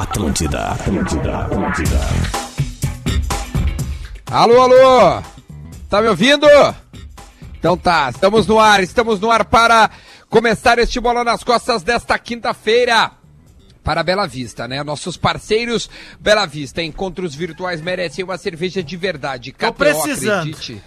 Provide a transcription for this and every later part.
Atlântida, Atlântida, Atlântida. Alô, alô! Tá me ouvindo? Então tá, estamos no ar, estamos no ar para começar este Bola nas Costas desta quinta-feira. Para Bela Vista, né? Nossos parceiros Bela Vista, encontros virtuais merecem uma cerveja de verdade. Tô precisando. acredite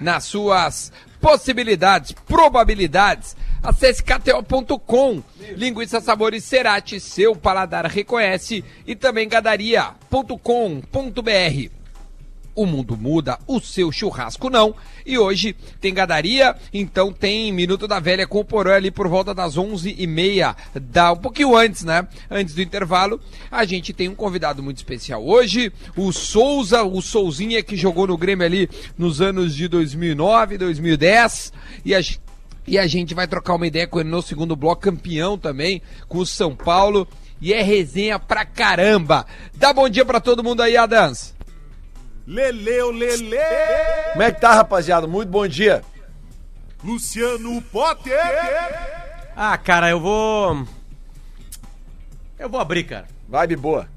nas suas possibilidades, probabilidades. Acesse kto.com. Linguiça Sabores Cerati, seu paladar reconhece. E também gadaria.com.br. O mundo muda, o seu churrasco não. E hoje tem gadaria, então tem Minuto da Velha com o Porã ali por volta das 11h30, da, um pouquinho antes, né? Antes do intervalo. A gente tem um convidado muito especial hoje, o Souza, o Souzinha que jogou no Grêmio ali nos anos de 2009, 2010. E a, gen- e a gente vai trocar uma ideia com ele no segundo bloco, campeão também, com o São Paulo. E é resenha pra caramba. Dá bom dia pra todo mundo aí, Adams. Leleu, Lele! Como é que tá, rapaziada? Muito bom dia. Luciano Potter! Ah, cara, eu vou. Eu vou abrir, cara. Vibe boa.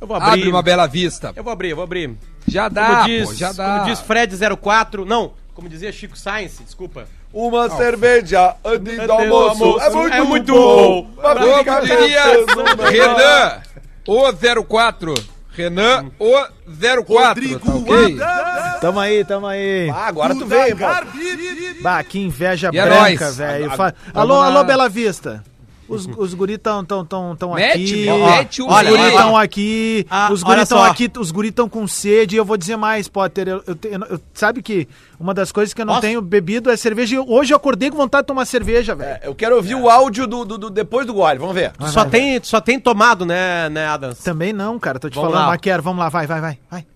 Eu vou abrir. Abre uma bela vista. Eu vou abrir, eu vou abrir. Já dá, como diz, pô, já dá. Como diz Fred04. Não, como dizia Chico Science, desculpa. Uma cerveja antes do almoço. almoço. É muito, É muito bom. bom. Como diria melhor. Renan, o 04. Renan, o 04, Rodrigo tá ok? Adams! Tamo aí, tamo aí. Ah, agora tu veio, pô. Garbi! Bah, que inveja E é branca, velho. Alô, alô, Bela Vista. Os, os guri tão, tão, tão, tão Mete, aqui. meu, Ó, mete o os olha, guri olha. tão aqui. Ah, os olha guri tão só. aqui. Os guri tão com sede. E eu vou dizer mais, Potter. Eu, eu eu- eu- sabe que uma das coisas que eu não Posso? tenho bebido é cerveja. E Hoje eu acordei com vontade de tomar cerveja, velho. É, Eu quero ouvir o áudio do, do- do- depois do gole, vamos ver. Tu só, tem, tu só tem tomado, né, né, Adams? Também não, cara. Tô te Vamos falando. lá. Mas quero. Vamos lá, vai, vai, vai. vai.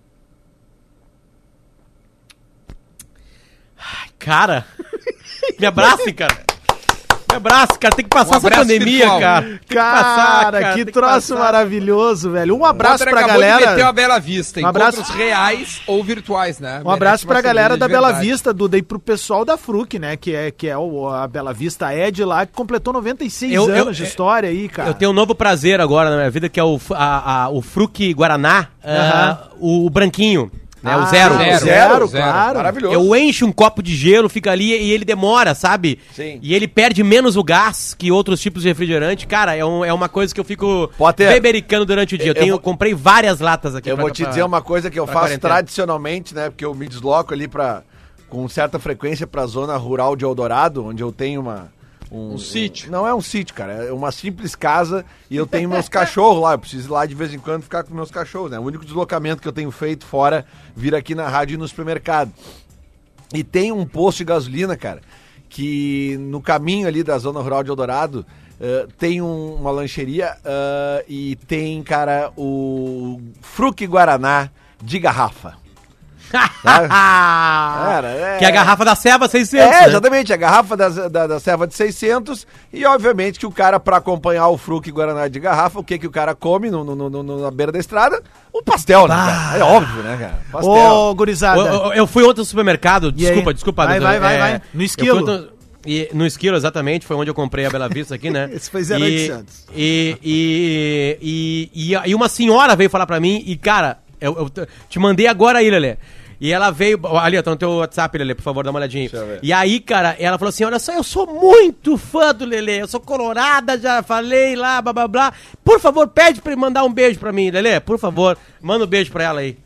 Cara, me abrace, cara. Me abrace, cara. Tem que passar Um essa abraço pandemia, virtual. cara. Tem que Cara, passar, cara, que troço passar. maravilhoso, velho. Um abraço pra acabou de meter galera. uma Bela Vista. Um abraço- Encontros reais ou virtuais, né? Um abraço pra galera da de Bela. Vista, Duda, e pro pessoal da Fruc, né? Que é, que é o, a Bela Vista Ed lá, que completou 96 Eu- eu- anos de história aí, cara. Eu tenho um novo prazer agora na minha vida, que é o, a, a- o Fruc Guaraná, ah, o, o branquinho, né, o Ah, zero. Zero, zero, zero. claro. Maravilhoso. Eu encho um copo de gelo, fica ali e ele demora, sabe? Sim. E ele perde menos o gás que outros tipos de refrigerante. Cara, é, um- é uma coisa que eu fico Potter, bebericando durante o dia. Eu, eu tenho, vou- comprei várias latas aqui. Eu pra- vou te pra- dizer uma coisa que eu pra faço quarentena. tradicionalmente, né? Porque eu me desloco ali para com certa frequência pra zona rural de Eldorado, onde eu tenho uma Um sítio. Não é um sítio, cara, é uma simples casa e eu tenho meus cachorros lá, eu preciso ir lá de vez em quando ficar com meus cachorros, né? O único deslocamento que eu tenho feito fora vir aqui na rádio e no supermercado. E tem um posto de gasolina, cara, que no caminho ali da zona rural de Eldorado eh, tem um- uma lancheria eh, e tem, cara, o Fruc Guaraná de garrafa. Cara, é- Que é a garrafa da Ceva 600. É, né? exatamente, a garrafa da, da, da serva de 600 e obviamente que o cara, pra acompanhar o Fruc Guaraná de garrafa, o que que o cara come no, no- no- no- na beira da estrada? O pastel, né, cara? É óbvio, né, cara? Pastel. Ô, gurizada. Eu, eu- eu fui ontem no supermercado, E aí? desculpa, desculpa. Vai, vai, vai, é, vai. No esquilo. e, no esquilo, exatamente, foi onde eu comprei a Bela Vista aqui, né? Esse foi e, 0800. e, e, e, e, e uma senhora veio falar pra mim, e cara, eu, eu te- te mandei agora aí, Lelê. E ela veio. Ali, ó, tá no teu WhatsApp, Lelê, por favor, dá uma olhadinha. eu ver. E aí, cara, ela falou assim: olha só, eu sou muito fã do Lelê, eu sou colorada, já falei lá, blá blá blá. Por favor, pede pra ele mandar um beijo pra mim, Lelê, por favor, manda um beijo pra ela aí.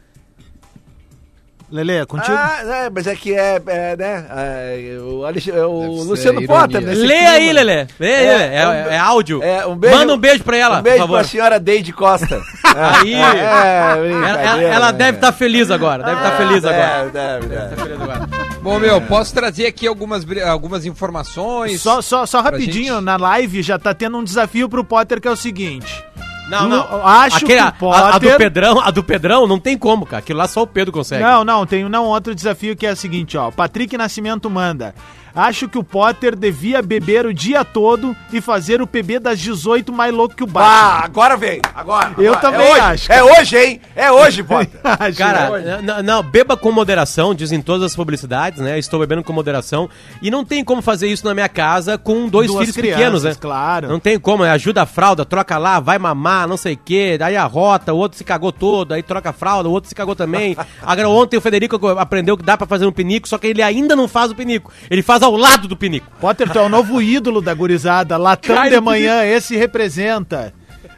Lelê, contigo? Ah, é, mas é que é, é, né, é, o, Alex- é o Luciano. Potter, né? Lê clima. aí. Lê É, Lelê. É, é um é áudio. É, um beijo, Manda um beijo pra ela, um beijo por favor. pra senhora Deide Costa. Aí. É, Ela, ela- ela né, deve estar cara? feliz agora. Deve estar feliz Ah, agora. Deve, deve, Tá deve. feliz agora. Bom, meu, posso trazer aqui algumas, algumas informações. Só, só, só rapidinho, gente- na live já tá tendo um desafio pro Potter que é o seguinte. Não, não. acho que o a, a do Pedrão, a do Pedrão não tem como, cara. Aquilo lá só o Pedro consegue. Não, não, tem não outro desafio que é o seguinte, ó. Patrick Nascimento manda. Acho que o Potter devia beber o dia todo e fazer o PB das 18 mais louco que o Batman. Ah, agora vem. Agora. Eu agora. também é hoje. acho. É hoje, hein? É hoje, Potter. Né? Cara, não, não, beba com moderação, dizem todas as publicidades, né? Estou bebendo com moderação. E não tem como fazer isso na minha casa com dois Duas filhos crianças, pequenos, né? claro. Não tem como, né? ajuda a fralda, troca lá, vai mamar, não sei o quê. Daí a rota, o outro se cagou todo, aí troca a fralda, o outro se cagou também. Agora ontem o Federico aprendeu que dá pra fazer um pinico, só que ele ainda não faz o pinico. Ele faz ao lado do pinico. Potter, tu é o novo ídolo da gurizada. Latão Cai de manhã, esse representa.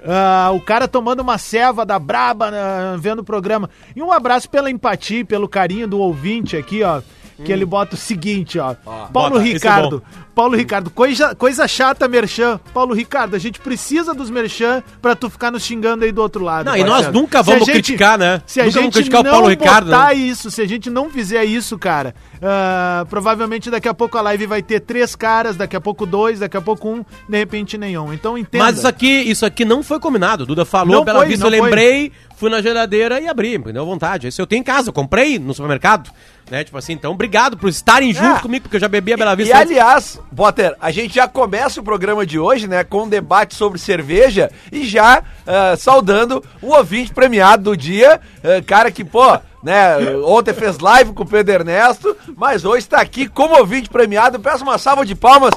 Ah, o cara tomando uma ceva da braba né, vendo o programa. E um abraço pela empatia pelo carinho do ouvinte aqui, ó. Que ele bota o seguinte, ó. Paulo bota, é Ricardo. Paulo Ricardo, coisa, coisa chata, Merchan. Paulo Ricardo, a gente precisa dos Merchan pra tu ficar nos xingando aí do outro lado. Não, e nós parceiro. nunca vamos criticar, né? Se a Nunca gente criticar o não Paulo Ricardo, né? isso, se a gente não fizer isso, cara, ah, provavelmente daqui a pouco a live vai ter três caras, daqui a pouco dois, daqui a pouco um, de repente nenhum. Então entenda. Mas isso aqui, isso aqui não foi combinado. Duda falou, Não pela foi, vista eu foi. lembrei, fui na geladeira e abri, me deu vontade. Isso eu tenho em casa, eu comprei no supermercado. Né? Tipo assim, então obrigado por estarem junto É. comigo, porque eu já bebi a Bela E Vista. antes. aliás, Potter, a gente já começa o programa de hoje, né, com um debate sobre cerveja e já ah, saudando o ouvinte premiado do dia, ah, cara que, pô, né, ontem fez live com o Pedro Ernesto, mas hoje está aqui como ouvinte premiado. Peço uma salva de palmas,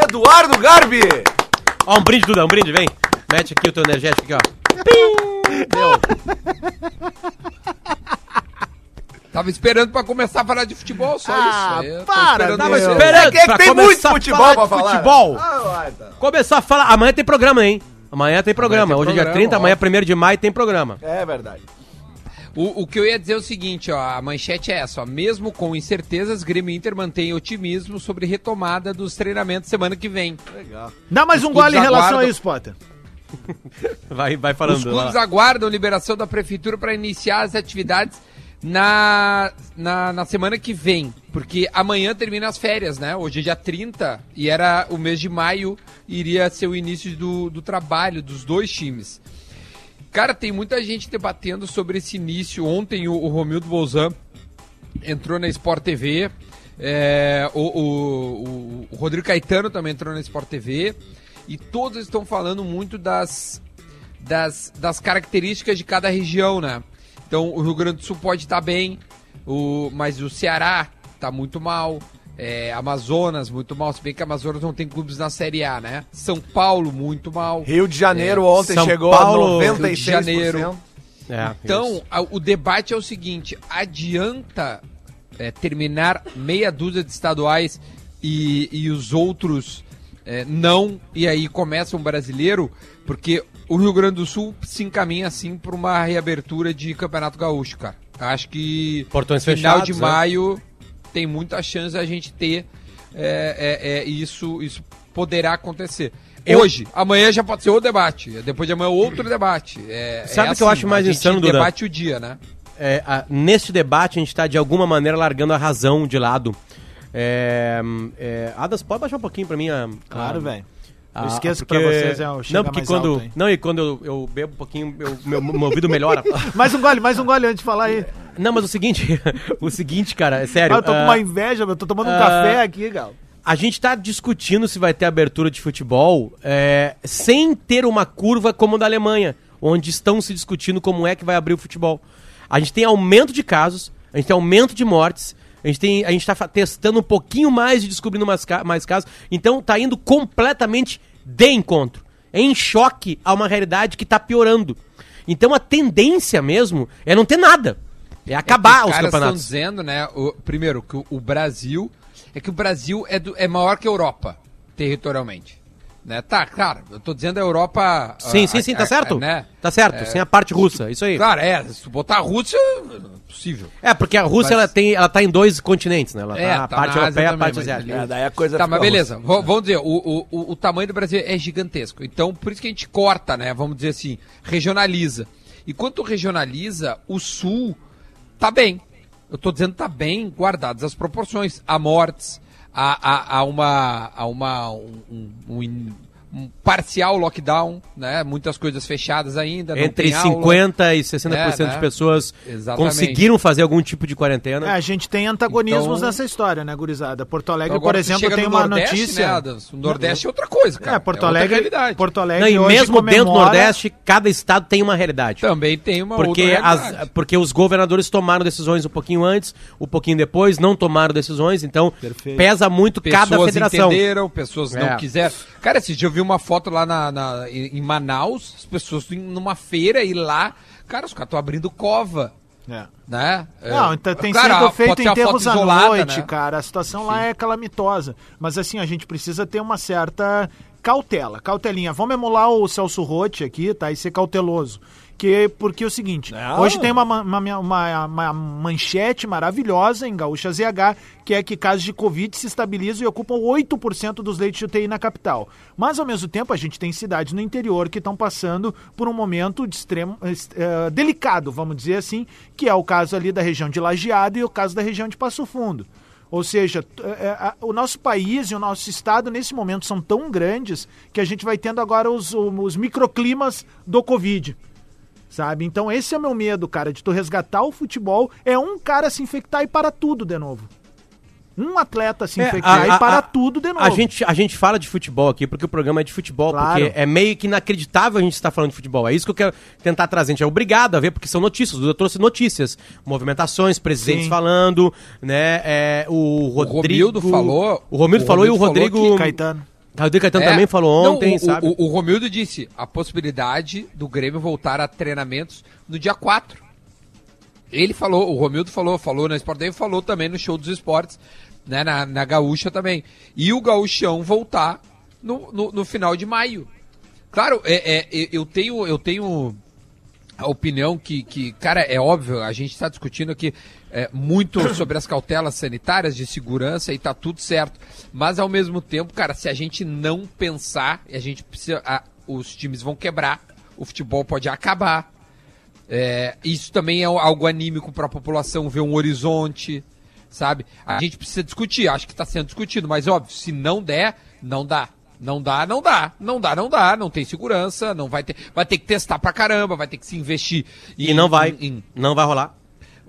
Eduardo Garbi. Ó, um brinde, Duda, um brinde, vem. Mete aqui o teu energético aqui, ó. Tava esperando pra começar a falar de futebol, só Ah, isso. Tô para, esperando Tava você. esperando. É que, é tem começar muito a futebol falar pra de falar. futebol. Ah, vai, tá. Começar a falar. Amanhã tem programa, hein? Amanhã tem programa. tem Hoje é dia programa, 30, amanhã óbvio. é 1 de maio tem programa. É verdade. O, o que eu ia dizer é o seguinte, ó, a manchete é essa, ó, mesmo com incertezas, Grêmio Inter mantém otimismo sobre retomada dos treinamentos semana que vem. Dá mais Os um gole em relação a aguardam- isso, Potter. Vai, vai Os falando. clubes lá. aguardam liberação da prefeitura para iniciar as atividades na, na, na semana que vem, porque amanhã termina as férias, né? Hoje é dia 30 e era o mês de maio, iria ser o início do, do trabalho dos dois times. Cara, tem muita gente debatendo sobre esse início. Ontem o, o Romildo Bolzan entrou na Sport TV. é, o, o- o- Rodrigo Caetano também entrou na Sport TV. E todos estão falando muito das, das, das características de cada região, né? Então o Rio Grande do Sul pode estar bem, o, mas o Ceará está muito mal. é, Amazonas, muito mal. Se bem que Amazonas não tem clubes na Série A, né? São Paulo, muito mal. Rio de Janeiro É, ontem São chegou Paulo, a Rio de 96%. Janeiro. É, Então, a- o debate é o seguinte: adianta é, terminar meia dúzia de estaduais e, e os outros é, não, e aí começa um brasileiro, porque o Rio Grande do Sul se encaminha assim para uma reabertura de Campeonato Gaúcho, cara. Acho que Portões final fechados, de né? maio tem muita chance a gente ter é, é, é, isso, isso poderá acontecer. Eu- Hoje, amanhã já pode ser outro debate. Depois de amanhã, outro debate. É, Sabe é o que eu acho mais a gente insano, Duda? debate o dia, né? É, a- neste debate a gente está de alguma maneira largando a razão de lado. É, é, Adas, pode baixar um pouquinho pra mim a. Claro, a- velho. A- Eu esqueço que porque- pra vocês é o Não, porque quando. alto, não, e quando eu, eu bebo um pouquinho, eu- meu, meu ouvido melhora. Mais um gole, mais um gole antes de falar aí. não, mas o seguinte, o seguinte, cara, é sério. Ah, eu tô com ah, uma inveja, eu tô tomando um ah, café aqui, gal. A gente tá discutindo se vai ter abertura de futebol é, sem ter uma curva como a da Alemanha, onde estão se discutindo como é que vai abrir o futebol. A gente tem aumento de casos, a gente tem aumento de mortes, a gente, tem, a gente tá testando um pouquinho mais e descobrindo mais, mais casos, então tá indo completamente de encontro, em choque a uma realidade que tá piorando. Então a tendência mesmo é não ter nada, é acabar É que os caras estão campeonatos. dizendo, né? o- primeiro, que o, o Brasil. É que o Brasil é, do- é maior que a Europa, territorialmente. Né? Tá, claro, eu tô dizendo a Europa. Sim, a- sim, sim, a- tá a- certo. né? Tá certo, É, sem a parte russa, isso aí. Claro, é. Se tu botar a Rússia, é possível. É, porque a Rússia Mas- ela tem, ela tá em dois continentes, né? Ela É, tá a tá parte europeia e a parte asiática. ali- É, daí a coisa Tá, mas beleza. russa. V- vamos dizer, o, o, o, o tamanho do Brasil é gigantesco. Então, por isso que a gente corta, né? Vamos dizer assim, regionaliza. E quando regionaliza, o Sul tá bem. Eu tô dizendo tá bem guardadas as proporções. Há mortes, há, há, há uma, há uma, um, um- um um parcial lockdown, né? Muitas coisas fechadas ainda. não Entre tem aula. 50% e 60% É, né? de pessoas Exatamente. conseguiram fazer algum tipo de quarentena. É, a gente tem antagonismos Então- nessa história, né, gurizada? Porto Alegre, Então, por exemplo, tem no uma Nordeste, notícia. Né, Adams? o Nordeste é outra coisa, cara. É, Porto outra Alegre, realidade. Porto Não, Alegre e hoje mesmo dentro do comemora- Nordeste, cada estado tem uma realidade. Também tem uma Porque, outra as, realidade. porque os governadores tomaram decisões um pouquinho antes, um pouquinho depois, não tomaram decisões, então Perfeito. pesa muito cada Pessoas federação. entenderam, pessoas É. não quiseram. Cara, esse dia eu vi uma foto lá na, na- em Manaus, as pessoas numa feira e lá, cara, os caras estão abrindo cova, É. né? É, Não, então tem claro, sido feito enterros à noite, né? cara. A situação lá é calamitosa. Mas assim, a gente precisa ter uma certa cautela, cautelinha. Vamos emular o Celso Rotti aqui, tá? E ser cauteloso. Que, porque é o seguinte, Não. hoje tem uma, ma- uma, uma, uma manchete maravilhosa em Gaúcha ZH, que é que casos de Covid se estabilizam e ocupam 8% dos leitos de UTI na capital. Mas, ao mesmo tempo, a gente tem cidades no interior que estão passando por um momento de extremo, eh, delicado, vamos dizer assim, que é o caso ali da região de Lajeado e o caso da região de Passo Fundo. Ou seja, é, a- o nosso país e o nosso estado, nesse momento, são tão grandes que a gente vai tendo agora os, os microclimas do Covid. Sabe? Então esse é o meu medo, cara, de tu resgatar o futebol. É um cara se infectar e para tudo de novo. Um atleta se É, infectar a- e a- para a- tudo de novo. A gente, a gente fala de futebol aqui porque o programa é de futebol, Claro. porque é meio que inacreditável a gente estar falando de futebol. É isso que eu quero tentar trazer. A gente é obrigado a ver, porque são notícias. O Duda trouxe notícias, movimentações, presidentes Sim. falando, né? é, o Rodrigo. Romildo falou- O Romildo o falou e o Romildo falou Rodrigo. que O Caetano É. também falou Não, ontem, o, sabe? O, o Romildo disse a possibilidade do Grêmio voltar a treinamentos no dia 4. Ele falou, o Romildo falou, falou na Sport Day, falou também no show dos esportes, né, na, na Gaúcha também. E o Gaúchão voltar no, no, no final de maio. Claro, é, é, eu tenho, eu tenho a opinião que, que, cara, é óbvio, a gente está discutindo aqui é, muito sobre as cautelas sanitárias de segurança e tá tudo certo. Mas ao mesmo tempo, cara, se a gente não pensar, a gente precisa. a- os times vão quebrar, o futebol pode acabar. É, isso também é algo anímico para a população ver um horizonte, sabe? A gente precisa discutir, acho que está sendo discutido, mas óbvio, se não der, não dá. Não dá, não dá. Não dá, não dá. Não tem segurança, não vai ter. Vai ter que testar pra caramba, vai ter que se investir. E não vai. em- em- Não vai rolar.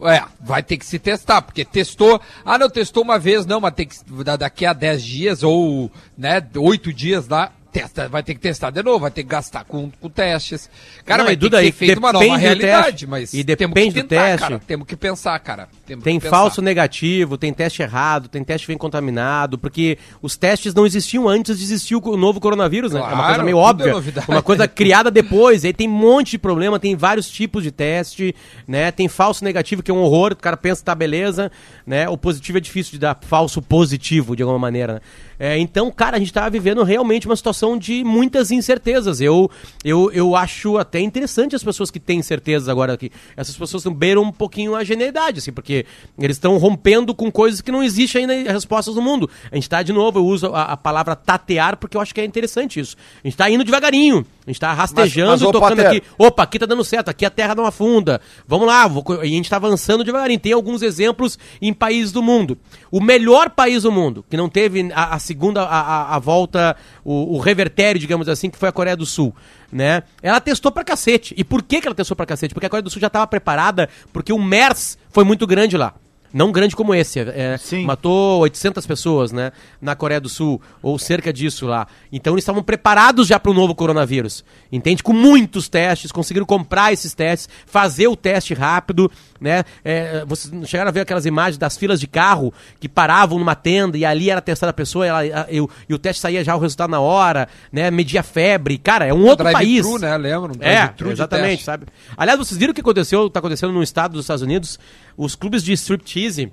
é, vai ter que se testar, porque testou. Ah, não, testou uma vez, não, mas tem que. da- Daqui a 10 dias ou, né, 8 dias lá. Testa, vai ter que testar de novo, vai ter que gastar com, com testes. Cara, Não, vai ter que ser feita uma nova do realidade, mas E temos depende que do tentar, teste. cara. Temos que pensar, cara. Temos Tem que falso negativo, tem teste errado, tem teste que vem contaminado, porque os testes não existiam antes de existir o novo coronavírus, né? é uma Claro, coisa meio é óbvia. novidade. uma coisa criada depois, aí tem um monte de problema, tem vários tipos de teste, né? Tem falso negativo, que é um horror, o cara pensa que tá beleza, né? O positivo é difícil de dar falso positivo, de alguma maneira, né? É, então, cara, a gente tá vivendo realmente uma situação de muitas incertezas. Eu, eu, eu acho até interessante as pessoas que têm certezas agora aqui. Essas pessoas beiram um pouquinho a genialidade, assim, porque eles estão rompendo com coisas que não existem ainda respostas no mundo. A gente tá, de novo, eu uso a, a palavra tatear porque eu acho que é interessante isso. A gente tá indo devagarinho, a gente tá rastejando mas, ô, tocando aqui. Opa, aqui tá dando certo, aqui a terra não afunda. Vamos lá, vou e a gente tá avançando devagarinho. Tem alguns exemplos em países do mundo. O melhor país do mundo, que não teve a, a segunda, a, a- a volta, o, o revertério, digamos assim, que foi a Coreia do Sul. Né? Ela testou pra cacete. E por que, que ela testou pra cacete? Porque a Coreia do Sul já estava preparada, porque o MERS foi muito grande lá. Não grande como esse, é, Sim. matou 800 pessoas, né, na Coreia do Sul, ou cerca disso lá. Então eles estavam preparados já para o novo coronavírus, entende? Com muitos testes, conseguiram comprar esses testes, fazer o teste rápido, né? É, vocês chegaram a ver aquelas imagens das filas de carro que paravam numa tenda e ali era testada a pessoa e, ela- e o, e o teste saía já o resultado na hora, né? Media febre, cara, é um outro país. drive-thru, né? Lembra? Um É, exatamente, sabe? Aliás, vocês viram o que aconteceu, tá acontecendo no estado dos Estados Unidos? Os clubes de striptease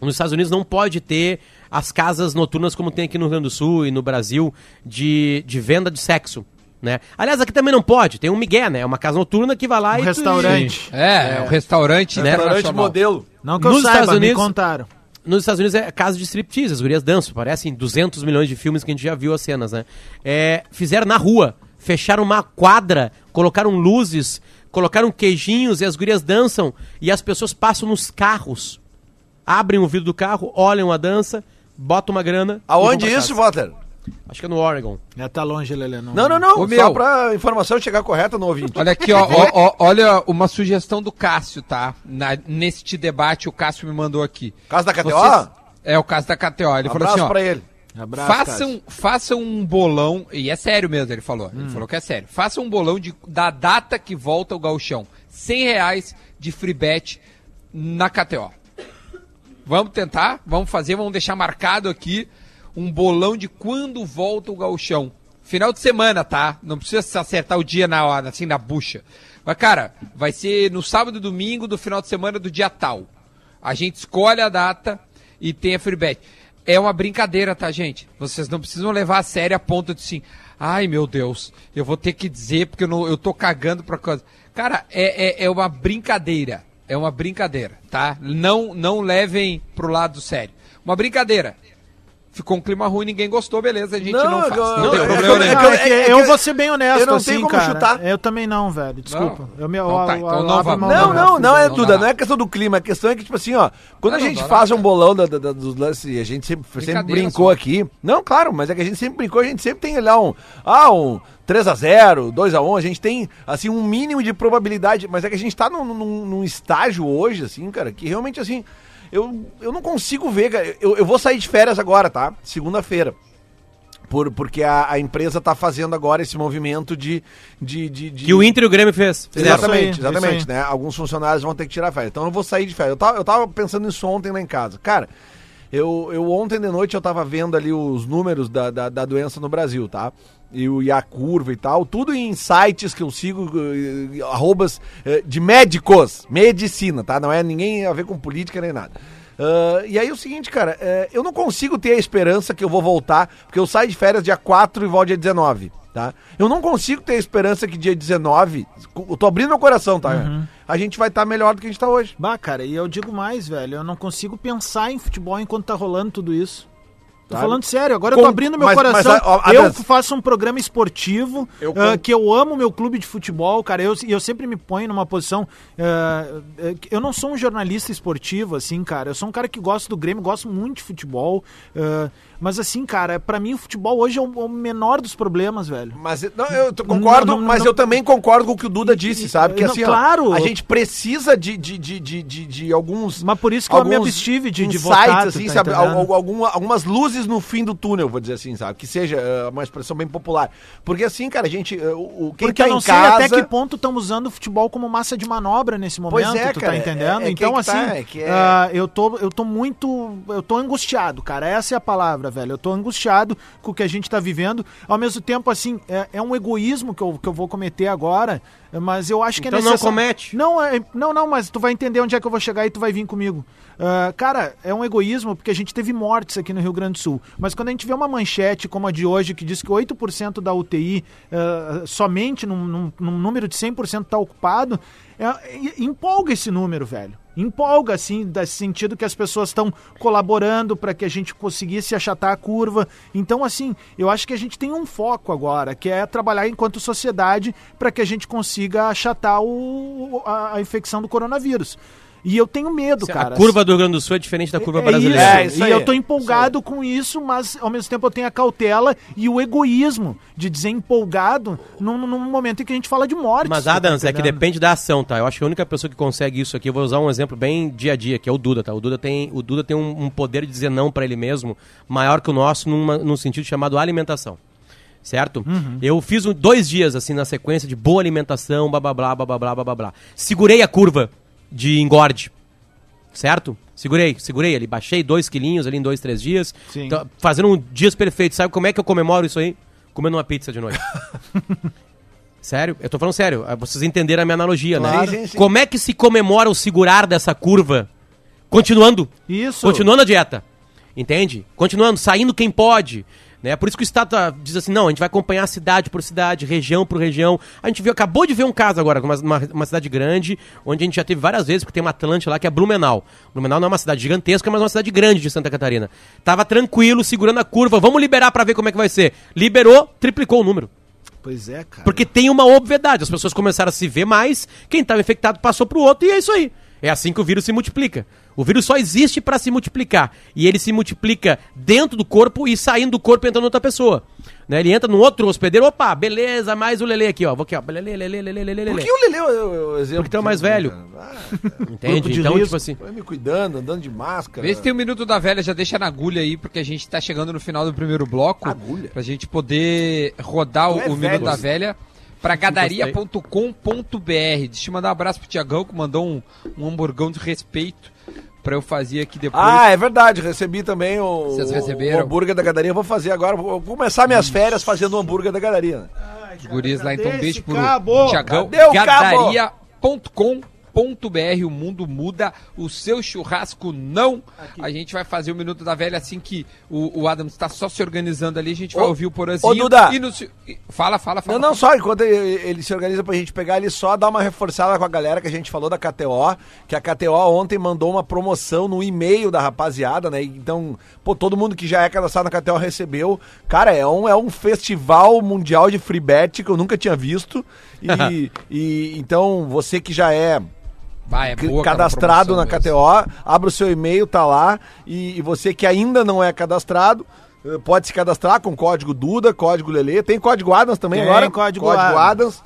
nos Estados Unidos não pode ter as casas noturnas como tem aqui no Rio Grande do Sul e no Brasil de, de venda de sexo, né? Aliás, aqui também não pode, tem um migué, né? É uma casa noturna que vai lá Um e... tu- restaurante. É, é um restaurante Né? Restaurante modelo. Não que eu Nos saiba, Estados Unidos- me contaram. Nos Estados Unidos é casa de striptease, as gurias dançam, parecem 200 milhões de filmes que a gente já viu as cenas, né? É, fizeram na rua, fecharam uma quadra, colocaram luzes, colocaram queijinhos e as gurias dançam e as pessoas passam nos carros, abrem o vidro do carro, olham a dança, botam uma grana. e Aonde vão pra isso, casa. Walter? Acho que é no Oregon. É, tá longe, Lelê. Não, Não, não, não. Ô, só meu. pra informação chegar correta no ouvinte. Olha aqui, ó, ó, ó, olha uma sugestão do Cássio, tá? Na, neste debate, o Cássio me mandou aqui. Caso da KTO? Vocês- É o caso da KTO. Ele falou Abraço assim, ó. pra ele. Abraço, Façam, façam um bolão, e é sério mesmo, ele falou. Hum. Ele falou que é sério. Façam um bolão de, da data que volta o gauchão. 100 reais de free bet na KTO. Vamos tentar, vamos fazer, vamos deixar marcado aqui um bolão de quando volta o gauchão. Final de semana, tá? Não precisa acertar o dia na hora, assim, na bucha. Mas, cara, vai ser no sábado e domingo do final de semana do dia tal. A gente escolhe a data e tem a free bet. É uma brincadeira, tá, gente? Vocês não precisam levar a sério a ponto de assim, ai meu Deus, eu vou ter que dizer porque eu, não, eu tô cagando pra coisa. Cara, é, é, é uma brincadeira. É uma brincadeira, tá? Não, não levem pro lado sério. Uma brincadeira. Ficou um clima ruim, ninguém gostou, beleza, a gente não, Não, faz. eu- não tem eu- problema nenhum. Não, eu- é é eu eu- vou ser bem honesto, eu não assim, como cara. chutar. Eu também não, velho. Desculpa. Eu me, Então tá, então não vamos. Não, não, não é Não dá. não é questão do clima, a questão é que, tipo assim, ó, quando Não, a não gente faz um bolão da- dos lances, e a gente sempre, brincou só. aqui. Não, claro, mas é que a gente sempre brincou, a gente sempre tem lá um, ah, um 3x0, 2x1, a gente tem, assim, um mínimo de probabilidade, mas é que a gente tá num, num- num estágio hoje, assim, cara, que realmente, assim, eu, eu não consigo ver, cara, eu, eu vou sair de férias agora, tá? Segunda-feira. Por, porque a, a empresa tá fazendo agora esse movimento de. de, de, de- Que o Inter e o Grêmio fez. Fizeram. Exatamente, exatamente, né? Alguns funcionários vão ter que tirar férias. Então eu vou sair de férias. Eu tava, eu tava pensando nisso ontem lá em casa. Cara, eu, eu ontem de noite eu tava vendo ali os números da, da, da doença no Brasil, tá? E, o, e a curva e tal, tudo em sites que eu sigo, eh, arrobas eh, de médicos, medicina, tá? Não é ninguém a ver com política nem nada. Ah, e aí o seguinte, cara, eh, eu não consigo ter a esperança que eu vou voltar, porque eu saio de férias dia 4 e volto dia 19, tá? Eu não consigo ter a esperança que dia 19, eu tô abrindo meu coração, tá? A gente vai estar melhor do que a gente tá hoje. Bah, cara, e eu digo mais, velho. Eu não consigo pensar em futebol enquanto tá rolando tudo isso. Tô Sabe? falando sério, agora eu Com- tô abrindo meu mas- mas, coração. ó, ó, eu Adams, faço um programa esportivo, Eu com- que eu amo meu clube de futebol, cara. Eu, e eu sempre me ponho numa posição. que eu não sou um jornalista esportivo, assim, cara. Eu sou um cara que gosta do Grêmio, gosto muito de futebol. ah, mas, assim, cara, pra mim o futebol hoje é o, o menor dos problemas, velho. Mas não, eu concordo, Não, não, mas eu também concordo com o que o Duda disse, sabe? Que assim, ó, claro. a gente precisa de, de, de, de, de, alguns. Mas por isso que eu me abstive de, de votar, assim, tá sabe? entendendo? Al- al- alguma- algumas luzes no fim do túnel, vou dizer assim, sabe? Que seja eh, uma expressão bem popular. Porque assim, cara, a gente. eh, o, quem Porque tá eu não sei casa. até que ponto estão usando o futebol como massa de manobra nesse Pois momento, é, tu cara, tá entendendo? é- é então, que assim, tá, é que é- ah, eu, tô, eu tô muito. Eu tô angustiado, cara. Essa é a palavra, velho. Eu tô angustiado com o que a gente tá vivendo. Ao mesmo tempo, assim, é, é um egoísmo que eu, que eu vou cometer agora, mas eu acho que Então é não necessário. comete. Não, é, não, não, mas tu vai entender onde é que eu vou chegar e tu vai vir comigo. Ah, cara, é um egoísmo porque a gente teve mortes aqui no Rio Grande do Sul. Mas quando a gente vê uma manchete como a de hoje, que diz que 8% da UTI ah, somente num, num- num número de 100% está ocupado, é- empolga esse número, velho. Empolga, assim, nesse sentido que as pessoas estão colaborando para que a gente conseguisse achatar a curva. Então, assim, eu acho que a gente tem um foco agora, que é trabalhar enquanto sociedade para que a gente consiga achatar o, a, a infecção do coronavírus. E eu tenho medo, cara. A curva do Rio Grande do Sul é diferente da curva é, é brasileira. Isso, é, isso aí, e eu tô empolgado com isso, mas ao mesmo tempo eu tenho a cautela e o egoísmo de dizer empolgado num, num momento em que a gente fala de morte. Mas, tá Adams, tá é que depende da ação, tá? Eu acho que a única pessoa que consegue isso aqui, eu vou usar um exemplo bem dia a dia, que é o Duda, tá? O Duda tem, o Duda tem um, um poder de dizer não para ele mesmo maior que o nosso numa, num sentido chamado alimentação certo? Uhum. Eu fiz um, dois dias assim na sequência de boa alimentação, blá blá blá blá blá blá blá. Segurei a curva de engorde. Certo? Segurei, segurei ali, baixei dois quilinhos ali em dois, três dias. Sim. Então, fazendo um dias perfeitos. Sabe como é que eu comemoro isso aí? Comendo uma pizza de noite. Sério? Eu tô falando sério. ah, Vocês entenderam a minha analogia, né? Claro. Sim, sim, sim. Como é que se comemora o segurar dessa curva? Continuando. Isso. Continuando a dieta. Entende? Continuando, saindo quem pode. Né? Por isso que o Estado tá- diz assim, não, a gente vai acompanhar cidade por cidade, região por região. A gente viu, acabou de ver um caso agora, uma, uma, uma cidade grande, onde a gente já teve várias vezes, porque tem uma Atlante lá que é Blumenau. Blumenau não é uma cidade gigantesca, mas é uma cidade grande de Santa Catarina. Tava tranquilo, segurando a curva, vamos liberar pra ver como é que vai ser. Liberou, triplicou o número. Pois é, cara. Porque tem uma obviedade, as pessoas começaram a se ver mais, quem estava infectado passou pro outro e é isso aí. É assim que o vírus se multiplica. O vírus só existe para se multiplicar. E ele se multiplica dentro do corpo e saindo do corpo entrando outra pessoa. Né? Ele entra num outro hospedeiro, opa, beleza, mais o Lele aqui, ó. Vou aqui, ó. Lele, Lele, Lele, Lele, Por Lele. que o Lele é o- o exemplo? Porque tu é o mais velho. Ah, Entende? Então, risco. tipo assim. vai me cuidando, andando de máscara. Vê se tem um minuto da velha, já deixa na agulha aí, porque a gente tá chegando no final do primeiro bloco. Agulha? Pra gente poder rodar o, é o velho. minuto da velha pra gadaria.com.br. Deixa eu mandar um abraço pro Tiagão, que mandou um, um hamburgão de respeito pra eu fazer aqui depois. Ah, é verdade, recebi também o, Vocês receberam? o hambúrguer da gadaria. Vou fazer agora, vou começar minhas férias fazendo o hambúrguer da gadaria. né? Os guris lá, então beijo pro? Tiagão. Cadê Gadaria.com.br o mundo muda, o seu churrasco não. A gente vai fazer o Minuto da Velha assim que o, o Adam está só se organizando ali, a gente vai Ô, ouvir o Porazinho. ô, Duda. E no, e- fala, fala, fala. Não, não, só enquanto ele, ele se organiza pra gente pegar ele, só dar uma reforçada com a galera que a gente falou da KTO, que a KTO ontem mandou uma promoção no e-mail da rapaziada, né? Então, pô, todo mundo que já é cadastrado na KTO recebeu. Cara, é um, é um festival mundial de free bet que eu nunca tinha visto. E, e então, você que já é Vai, é cadastrado na. KTO, abre o seu e-mail, tá lá. E, e você que ainda não é cadastrado, eh, pode se cadastrar com código Duda, código Lele. Tem código Adams também Tem agora? código Adams. Adams.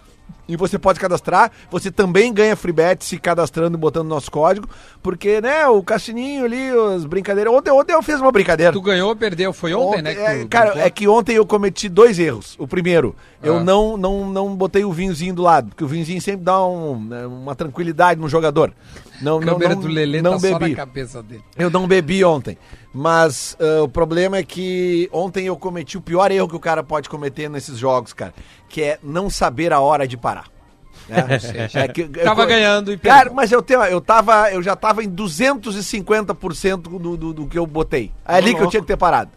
E você pode cadastrar. Você também ganha free bet se cadastrando e botando nosso código. Porque, né, o cassininho ali, as brincadeiras. Ontem, ontem eu fiz uma brincadeira. Tu ganhou ou perdeu? Foi ontem, né? que é, tu- cara, tu- é que ontem eu cometi dois erros. O primeiro, eu Ah. não, não, não botei o vinhozinho do lado, porque o vinhozinho sempre dá um, né, uma tranquilidade no jogador. Não, A câmera não, do Lelê não tá só na bebi. cabeça dele. Eu não bebi ontem. Mas ah, o problema é que ontem eu cometi o pior erro que o cara pode cometer nesses jogos, cara, que é não saber a hora de parar. né? É que- eu- Tava ganhando e Cara, mas eu tenho, eu tava, eu já tava em 250% do, do, do que eu botei. É ali que eu tinha que ter parado.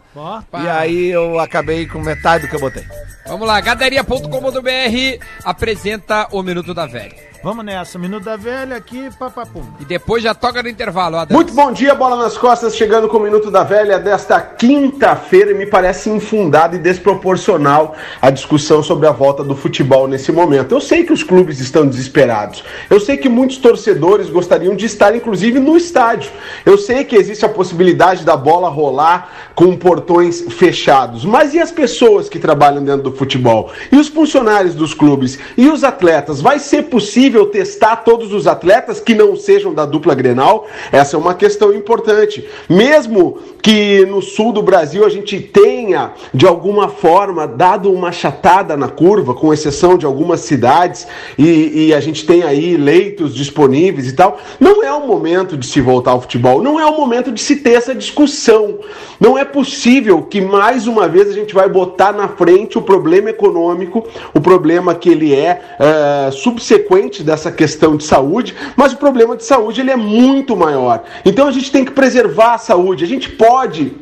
E aí eu acabei com metade do que eu botei. Vamos lá, gadaria.com.br apresenta o Minuto da Velha. Vamos nessa. Minuto da velha aqui, papapum. E depois já toca no intervalo, Adam. Muito bom dia, bola nas costas, chegando com o Minuto da Velha desta quinta-feira e me parece infundada e desproporcional a discussão sobre a volta do futebol nesse momento. Eu sei que os clubes estão desesperados, eu sei que muitos torcedores gostariam de estar, inclusive, no estádio. Eu sei que existe a possibilidade da bola rolar com portões fechados, mas e as pessoas que trabalham dentro do futebol? E os funcionários dos clubes? E os atletas? Vai ser possível testar todos os atletas que não sejam da dupla Grenal? Essa é uma questão importante. Mesmo que no sul do Brasil a gente tenha, de alguma forma, dado uma chatada na curva, com exceção de algumas cidades, e, e a gente tem aí leitos disponíveis e tal, não é o momento de se voltar ao futebol, não é o momento de se ter essa discussão. Não é possível que mais uma vez a gente vai botar na frente o problema econômico, o problema que ele é, é, subsequente dessa questão de saúde, mas o problema de saúde ele é muito maior. Então a gente tem que preservar a saúde. A gente pode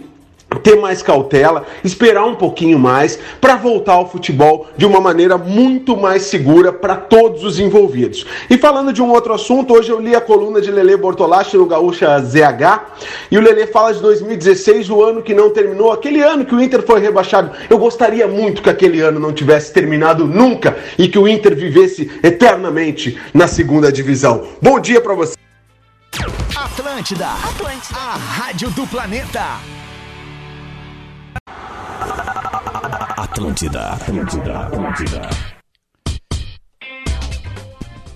ter mais cautela, esperar um pouquinho mais para voltar ao futebol de uma maneira muito mais segura para todos os envolvidos. E falando de um outro assunto, hoje eu li a coluna de Lele Bortolatti no Gaúcha ZH e o Lele fala de 2016, o ano que não terminou, aquele ano que o Inter foi rebaixado. Eu gostaria muito que aquele ano não tivesse terminado nunca e que o Inter vivesse eternamente na segunda divisão. Bom dia para você. Atlântida. Atlântida. A rádio do planeta. Atlântida, Atlântida, Atlântida.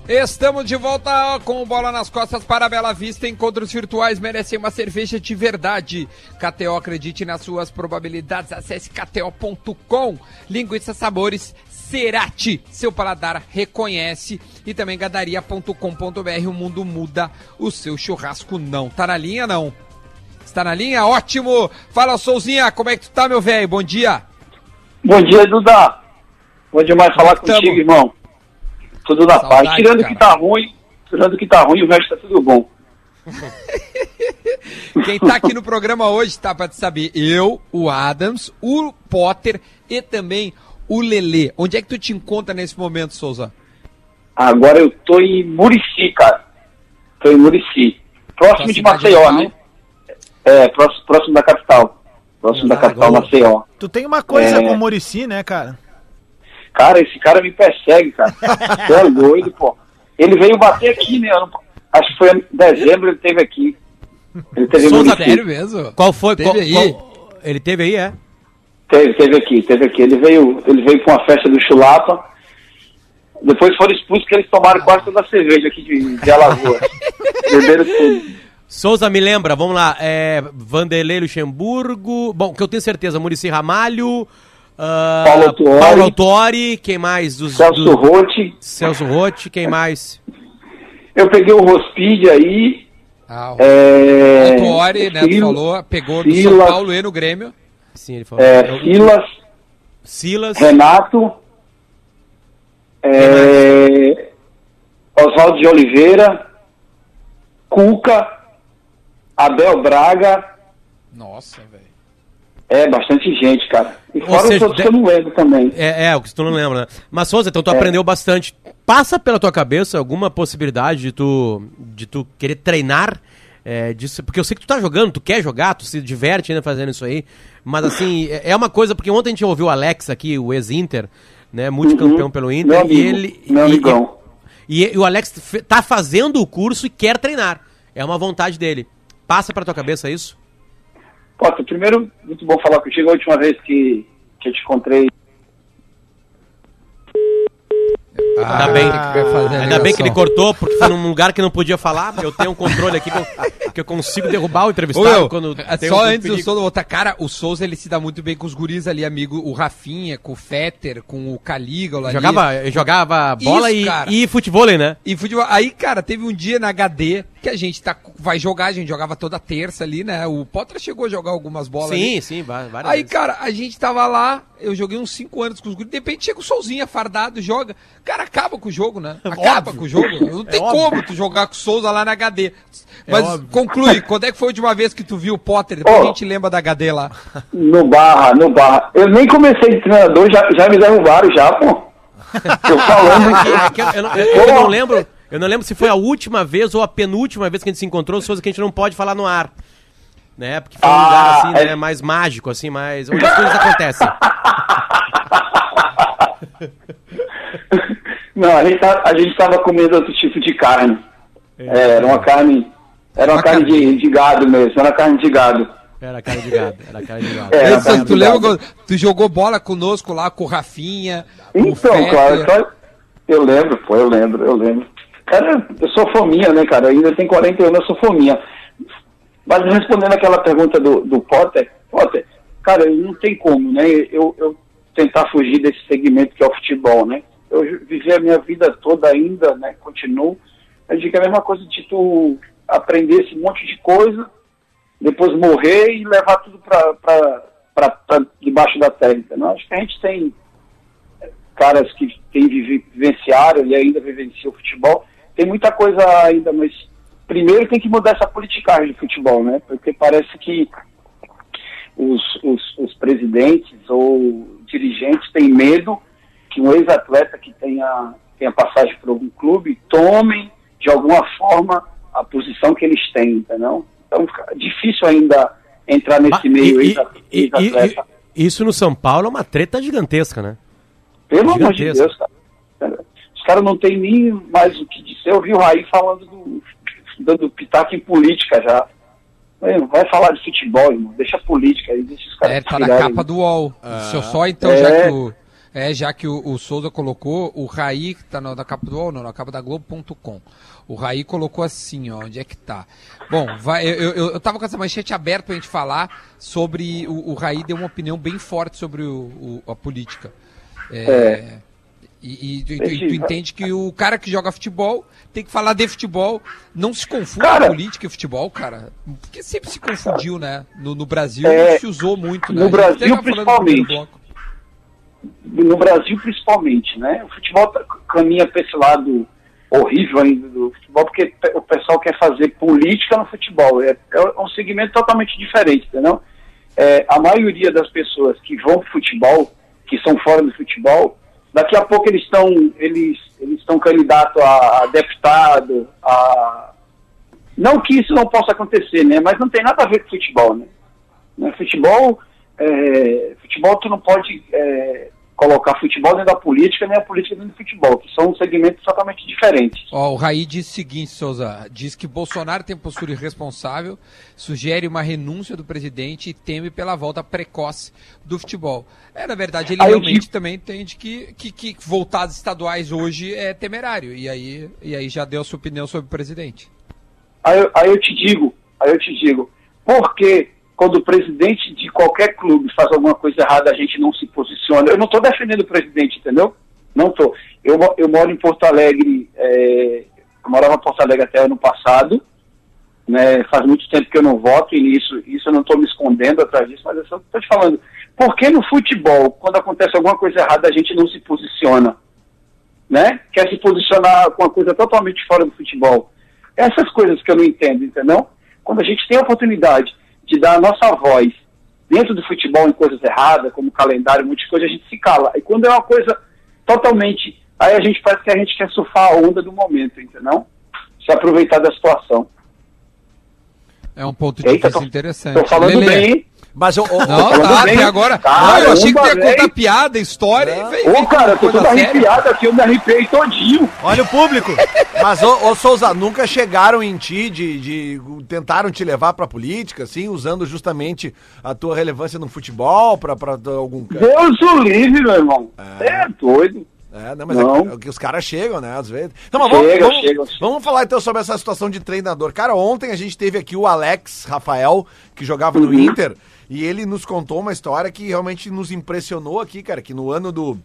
Estamos de volta com Bola nas Costas para a Bela Vista. Encontros virtuais merecem uma cerveja de verdade. KTO, acredite nas suas probabilidades. Acesse kto.com. Linguiça Sabores Cerati. Seu paladar reconhece. E também gadaria.com.br. O mundo muda. O seu churrasco não. Tá na linha, não? Está na linha? Ótimo! Fala, Souzinha, como é que tu tá, meu velho? Bom dia! Bom dia, Duda. Bom demais falar Como contigo, irmão. Tudo na Saudade, paz. Tirando cara. que tá ruim, tirando o que tá ruim, o resto tá tudo bom. Quem tá aqui no programa hoje, tá pra te saber, eu, o Adams, o Potter e também o Lelê. Onde é que tu te encontra nesse momento, Souza? Agora eu tô em Murici, cara. Tô em Murici. Próximo Tua de Maceió, né? É, próximo, próximo da capital. Próximo da capital. Maceió. Tu tem uma coisa É. com o Murici, né, cara? Cara, esse cara me persegue, cara. Você é doido, pô. Ele veio bater aqui, né? ano- Acho que foi em dezembro ele teve aqui. Ele teve Souza. Sério mesmo? Qual foi? Teve qual- aí? qual- Ele teve aí, é? Teve, teve aqui, teve aqui. Ele veio, ele veio pra uma festa do Chulapa. Depois foram expulsos que eles tomaram quase toda a cerveja aqui de, de Alagoas. Beberam tudo. Souza, me lembra, vamos lá. É, Vanderlei Luxemburgo. Bom, que eu tenho certeza, Murici Ramalho. ah, Paulo Autori. Quem mais? Dos, Celso do- Rotti. Celso Rotti. Quem mais? Eu peguei o Rospide aí. Ah, o É, Autuori, né, Sil- falou, pegou no São Silas, Paulo e no Grêmio. Sim, ele falou. É, Silas, Silas. Renato. É, Oswaldo de Oliveira. Cuca. Abel Braga. Nossa, velho. É, bastante gente, cara. E Ou fora os seja, outros de- que eu não lembro também. É, é, o que tu não lembra, né? Mas, Souza, então tu É. aprendeu bastante. Passa pela tua cabeça alguma possibilidade de tu, de tu querer treinar é, disso? Porque eu sei que tu tá jogando, tu quer jogar, tu se diverte ainda fazendo isso aí. Mas, assim, é é uma coisa... Porque ontem a gente ouviu o Alex aqui, o ex-Inter, né? Multicampeão Uhum. pelo Inter. amigo, e ele... meu e- amigão. E, e o Alex tá fazendo o curso e quer treinar. É uma vontade dele. Passa pra tua cabeça isso? Potter, primeiro, muito bom falar contigo. A última vez que, que eu te encontrei, Ainda bem. Ah, que Ainda bem que ele cortou, porque foi num lugar que não podia falar. Eu tenho um controle aqui que eu, que eu consigo derrubar o Ô, entrevistado meu, quando é tem só algum antes do. Souza voltar. Cara, o Souza ele se dá muito bem com os guris ali, amigo. O Rafinha, com o Fetter, com o Calígula. Jogava, jogava bola Isso, e, cara. e futebol, né? E futebol. Aí, cara, teve um dia na HD que a gente tá, vai jogar, a gente jogava toda terça ali, né? O Potter chegou a jogar algumas bolas ali. Sim, sim, va- várias Aí, vezes. cara, a gente tava lá, eu joguei uns 5 anos com os guris, de repente chega o Solzinha fardado, joga. Cara, acaba com o jogo, né? Acaba com o jogo. Não tem óbvio. como tu jogar com o Souza lá na HD. Mas óbvio. conclui, quando é que foi a última vez que tu viu o Potter? Depois Ó. a gente lembra da HD lá. no Barra, no Barra. Eu nem comecei de treinador, já, já me derrubaram já, pô. Eu falando É que eu, eu não, eu- eu não lembro. Eu não lembro se foi a última vez ou a penúltima vez que a gente se encontrou, Souza, que a gente não pode falar no ar. Né? Porque foi um Ah, lugar assim, é. né, mais mágico, assim, mais. onde as coisas acontecem. Não, a gente, tá- a gente tava comendo outro tipo de carne. É, era uma carne. Era uma Uma carne carne. de, de gado mesmo, era carne de gado. Era cara de gado, era cara de gado. É, carne tu de lembra gado. tu jogou bola conosco lá com o Rafinha? com o Então, claro, só, eu lembro, pô, eu lembro, eu lembro. Cara, eu sou fominha, né, cara? Eu ainda tenho 41 anos, eu sou fominha. Mas respondendo aquela pergunta do, do Potter, Potter, cara, não tem como, né? Eu, eu tentar fugir desse segmento que é o futebol, né? Eu vivi a minha vida toda ainda, né? Continuo. Eu digo que é a mesma coisa de tu aprender esse monte de coisa, depois morrer e levar tudo pra debaixo da terra, entendeu? Acho que a gente tem caras que vivi- vivenciaram e ainda vivenciam o futebol. Tem muita coisa ainda, mas primeiro tem que mudar essa politicagem do futebol, né? Porque parece que os, os, os presidentes ou dirigentes têm medo que um ex-atleta que tenha, tenha passagem por algum clube tomem de alguma forma a posição que eles têm, entendeu? Então difícil ainda entrar nesse Ba- meio e- ex- e- e- ex-atleta. isso no São Paulo é uma treta gigantesca, né? Pelo amor de. Deus, cara. Caras não tem nem mais o que dizer. Eu vi o Raí falando do, dando pitaco em política já. Vai falar de futebol, irmão. Deixa a política aí, deixa os caras É, tá na capa do UOL. Deixa eu só então, É. já que o. É, já que o, o Souza colocou, o Raí, que tá na, na capa do UOL, não, na capa da Globo.com. O Raí colocou assim, ó, onde é que tá? Bom, vai, eu, eu, eu tava com essa manchete aberta pra gente falar sobre. O, o Raí deu uma opinião bem forte sobre o, o- a política. É, E, e tu, tu- tu entende que o cara que joga futebol tem que falar de futebol. Não se confunde Cara- política e futebol, cara. Porque sempre se confundiu, né? No, no Brasil É, não se usou muito, né? no Brasil, principalmente. no Brasil principalmente, né? O futebol tá- caminha para esse lado horrível ainda do futebol, porque o pessoal quer fazer política no futebol. É, é um segmento totalmente diferente, entendeu? É, a maioria das pessoas que vão para futebol, que são fora do futebol, daqui a pouco eles estão eles eles estão candidatos a, a deputado, a não que isso não possa acontecer, né? Mas não tem nada a ver com futebol, né? né? Futebol, é, futebol tu não pode é, colocar futebol dentro da política, nem a política dentro do futebol, que são segmentos totalmente diferentes. Ó, o Raí diz o seguinte, Souza, diz que Bolsonaro tem postura irresponsável, sugere uma renúncia do presidente e teme pela volta precoce do futebol. É, na verdade, ele Aí realmente digo- também entende que, que, que voltar às estaduais hoje é temerário. E aí, e aí já deu a sua opinião sobre o presidente. Aí, eu- aí eu te digo, aí eu te digo, por que quando o presidente de qualquer clube faz alguma coisa errada, a gente não se posiciona? Eu não estou defendendo o presidente, entendeu? Não estou. Eu, eu moro em Porto Alegre, é, eu morava em Porto Alegre até ano passado, né, faz muito tempo que eu não voto, e isso, isso eu não estou me escondendo atrás disso, mas eu só estou te falando, por que no futebol, quando acontece alguma coisa errada, a gente não se posiciona? Né? Quer se posicionar com uma coisa totalmente fora do futebol. Essas coisas que eu não entendo, entendeu? Quando a gente tem a oportunidade de dar a nossa voz dentro do futebol em coisas erradas, como calendário, um monte de coisa, a gente se cala. E quando é uma coisa totalmente. Aí a gente parece que a gente quer surfar a onda do momento, entendeu? Se aproveitar da situação. É um ponto de Eita, vista tô- interessante. Tô falando Lelê. bem? Mas, ô, ô, ô, Não, tá, bem. até agora. Tá, não, eu achei que tu ia contar piada, história e veio. Ô, cara, eu tô todo séria. arrepiado aqui, eu me arrepiei todinho. Olha o público. Mas, ô, ô, Souza, nunca chegaram em ti de, de- Tentaram te levar pra política, assim, usando justamente a tua relevância no futebol, pra, pra algum. Deus o livre, meu irmão. Você é doido. É, não, mas Não. É, que, é que os caras chegam, né, às vezes. Então, mas vamos, Chega, vamos, chega. vamos falar então sobre essa situação de treinador. Cara, ontem a gente teve aqui o Alex Rafael, que jogava no Uhum. Inter, e ele nos contou uma história que realmente nos impressionou aqui, cara, que no ano do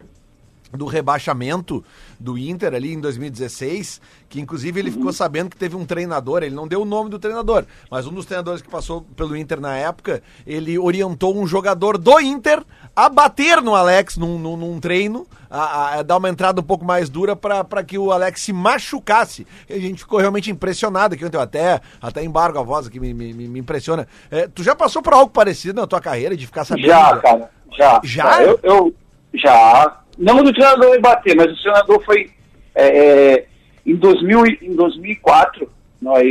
do rebaixamento do Inter ali em 2016, que inclusive ele ficou sabendo que teve um treinador, ele não deu o nome do treinador, mas um dos treinadores que passou pelo Inter na época, ele orientou um jogador do Inter a bater no Alex num, num, num treino, a, a dar uma entrada um pouco mais dura para que o Alex se machucasse. E a gente ficou realmente impressionado aqui, eu até, até embargo a voz aqui, me, me, me impressiona. É, tu já passou por algo parecido na tua carreira, de ficar sabendo... Já, cara. Já. Já? Eu, eu- já. Não do treinador me bater, mas o treinador foi. é, é, em, 2000, e- em 2004, nós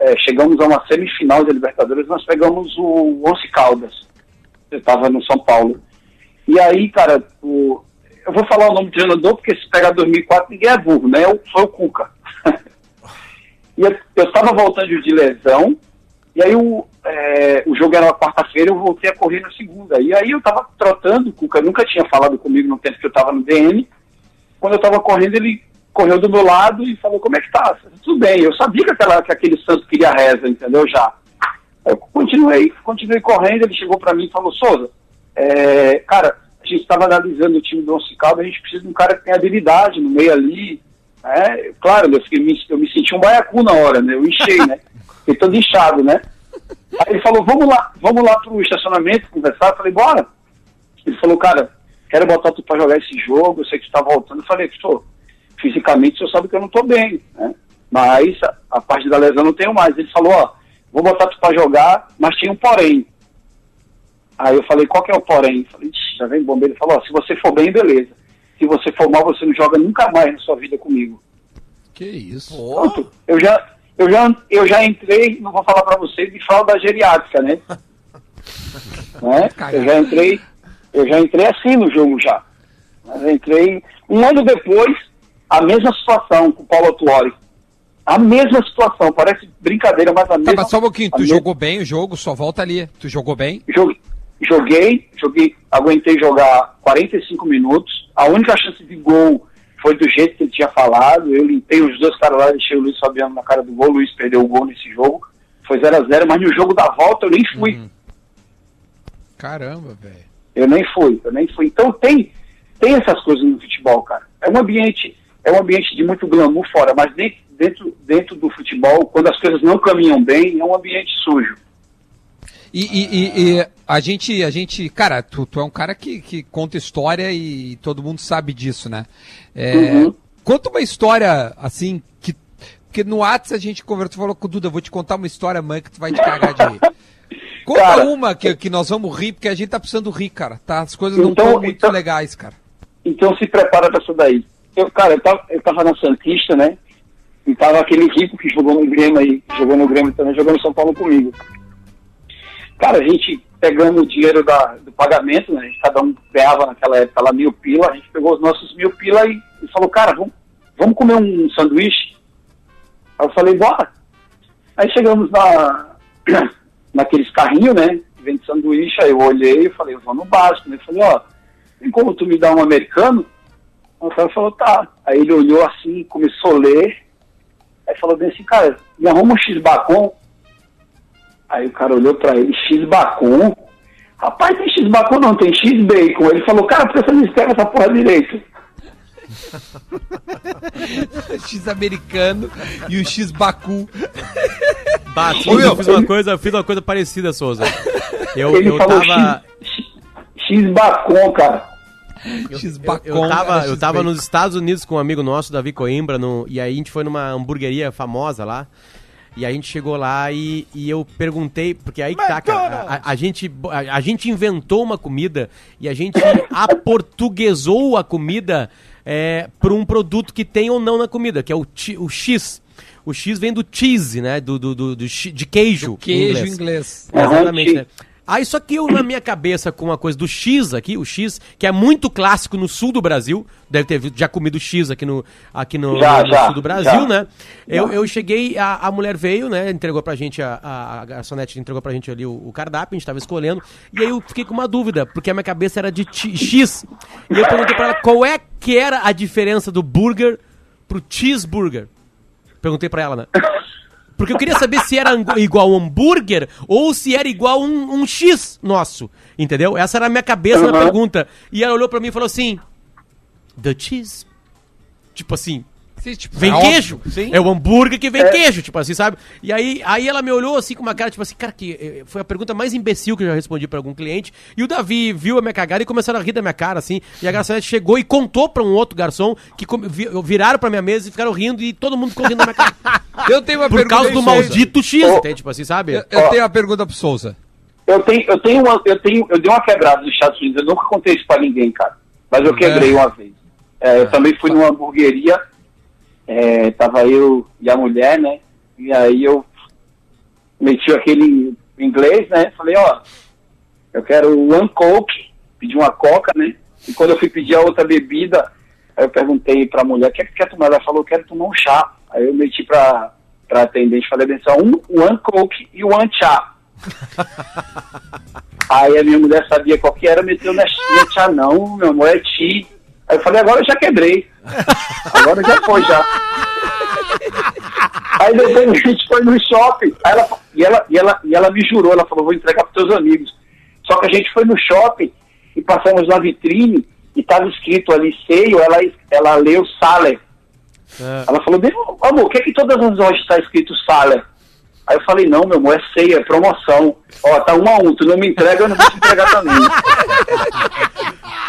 é, chegamos a uma semifinal da Libertadores, nós pegamos o Once Caldas. Eu estava no São Paulo. E aí, cara, o- eu vou falar o nome do treinador, porque se pegar 2004, ninguém é burro, né? Eu- Foi o Cuca. e eu estava voltando de lesão, e aí o, é, o jogo era uma quarta-feira, eu voltei a correr na segunda. E aí eu tava trotando, o Cuca nunca tinha falado comigo no tempo que eu tava no DM. Quando eu tava correndo, ele correu do meu lado e falou, como é que tá? Tudo bem, eu sabia que, aquela, que aquele santo queria reza, entendeu? Já. Eu continuei, continuei correndo, ele chegou para mim e falou, Souza, é, cara, a gente estava analisando o time do Once Caldas, a gente precisa de um cara que tem habilidade no meio ali. né? Claro, eu, fiquei, eu me senti um baiacu na hora, né? Eu enchei, né? Fiquei todo inchado, né? Aí ele falou, vamos lá, vamos lá pro estacionamento conversar. Eu falei, bora. Ele falou, cara, quero botar tu pra jogar esse jogo, eu sei que tu tá voltando. Eu falei, pô, fisicamente o senhor sabe que eu não tô bem, né? Mas a, a parte da lesão eu não tenho mais. Ele falou, ó, vou botar tu pra jogar, mas tem um porém. Aí eu falei, qual que é o porém? Eu falei, "Ixi, já vem bombeiro. Ele falou, ó, se você for bem, beleza. Se você for mal, você não joga nunca mais na sua vida comigo. Que isso. Pronto. Eu já, eu já, eu já entrei, não vou falar pra vocês, de fralda geriátrica, né? né? Eu já entrei, eu já entrei assim no jogo já. Eu entrei um ano depois, a mesma situação com o Paulo Tuori. A mesma situação, parece brincadeira, mas a Tá, mesma. mas só um pouquinho, tu mesma- jogou bem o jogo, só volta ali. Tu jogou bem? Joguei, joguei, joguei, aguentei jogar 45 minutos. A única chance de gol foi do jeito que ele tinha falado. Eu limpei os dois caras lá, deixei o Luiz Fabiano na cara do gol. O Luiz perdeu o gol nesse jogo. Foi 0 a 0 mas no jogo da volta eu nem fui. Uhum. Caramba, velho. Eu nem fui, eu nem fui. Então tem, tem essas coisas no futebol, cara. É um ambiente, é um ambiente de muito glamour fora, mas dentro, dentro, dentro do futebol, quando as coisas não caminham bem, é um ambiente sujo. E, e- e- e a gente, a gente, cara, tu, tu é um cara que, que conta história e todo mundo sabe disso, né? É, Uhum. Conta uma história assim que. Porque no Whats a gente conversou, falou com o Duda, vou te contar uma história, mãe, que tu vai te cagar de rir. Conta Cara, uma que, que nós vamos rir, porque a gente tá precisando rir, cara. Tá? As coisas não Então- estão muito então- legais, cara. Então se prepara pra isso daí. Eu, cara, eu tava, eu tava na Santista, né? E tava aquele rico que jogou no Grêmio aí, jogou no Grêmio também, jogou no São Paulo comigo. Cara, a gente, pegamos o dinheiro da, do pagamento, né? A gente, cada um ganhava naquela época lá mil pila, a gente pegou os nossos mil pila e, e falou, cara, vamos, vamos comer um sanduíche? Aí eu falei, bora. Aí chegamos na, naqueles carrinhos, né? Vende sanduíche, aí eu olhei e falei, eu vou no básico, né? Eu falei, ó, tem como tu me dar um americano? O cara falou, tá. Aí ele olhou assim, começou a ler, aí falou bem assim, cara, me arruma um X-Bacon. Aí o cara olhou pra ele, X-Bacon? Rapaz, tem X-Bacon não, tem X-Bacon. Ele falou, cara, por que você não escreve essa porra direito? X americano e o X Baku. Bati, eu fiz uma coisa, eu fiz uma coisa parecida, Souza. Eu, ele eu falou tava. X, X-Bacon, cara. X Eu, Bacon. eu tava, eu X tava Bacon. nos Estados Unidos com um amigo nosso, Davi Coimbra, no, e aí a gente foi numa hamburgueria famosa lá. E a gente chegou lá e, e eu perguntei, porque aí que tá, cara, a, a- a gente, a, a gente inventou uma comida e a gente aportuguesou a comida é, por um produto que tem ou não na comida, que é o, o X. O X vem do cheese, né? Do, do, do- do de queijo. em Queijo inglês. inglês. Exatamente, X. né? Aí só que eu na minha cabeça com uma coisa do X aqui, o X, que é muito clássico no sul do Brasil, deve ter já comido X aqui no, aqui no, Já, no já, sul do Brasil, já. né? Eu, eu cheguei, a, a mulher veio, né? Entregou pra gente, a, a, a garçonete entregou pra gente ali o, o cardápio, a gente tava escolhendo, e aí eu fiquei com uma dúvida, porque a minha cabeça era de X. E eu perguntei pra ela qual é que era a diferença do burger pro cheeseburger. Perguntei pra ela, né? Porque eu queria saber se era igual hambúrguer ou se era igual um, um X nosso. Entendeu? Essa era a minha cabeça na Aham. pergunta. E ela olhou pra mim e falou assim: The cheese. Tipo assim, Sim, tipo, vem é óbvio. queijo. É o hambúrguer que vem É. queijo, tipo assim, sabe? E aí, aí ela me olhou assim com uma cara, tipo assim, cara, que eh, foi a pergunta mais imbecil que eu já respondi pra algum cliente. E o Davi viu a minha cagada e começaram a rir da minha cara, assim. E a garçonete chegou e contou pra um outro garçom que viraram pra minha mesa e ficaram rindo e todo mundo ficou rindo da minha cara. Eu tenho uma Por pergunta causa do Souza. maldito X, entende? Tipo assim, sabe? Eu, eu tenho uma pergunta pro Souza. Eu tenho, eu tenho uma, eu tenho, eu dei uma quebrada nos Estados Unidos, eu nunca contei isso pra ninguém, cara. Mas eu quebrei uma vez. É, eu também fui numa hamburgueria, é, tava eu e a mulher, né? E aí eu meti aquele inglês, né? Falei, ó, eu quero one coke, pedi uma coca, né? E quando eu fui pedir a outra bebida, aí eu perguntei pra mulher, o que é que quer tomar? Ela falou, quero tomar um chá. Aí eu meti pra, pra atendente, falei bem só, um one coke e one chá. Aí a minha mulher sabia qual que era, meteu na chia, tia não, meu amor, é ti. Aí eu falei, agora eu já quebrei. Agora já foi, já. Aí depois a gente foi no shopping, ela, e, ela, e, ela, e ela me jurou, ela falou, vou entregar para teus amigos. Só que a gente foi no shopping e passamos na vitrine e estava escrito ali seio, ela, ela leu Saler. Ela falou, amor, o que é que todas as lojas está escrito Saler? Aí eu falei, não, meu amor, é ceia, é promoção. Ó, tá um a um, tu não me entrega, eu não vou te entregar também.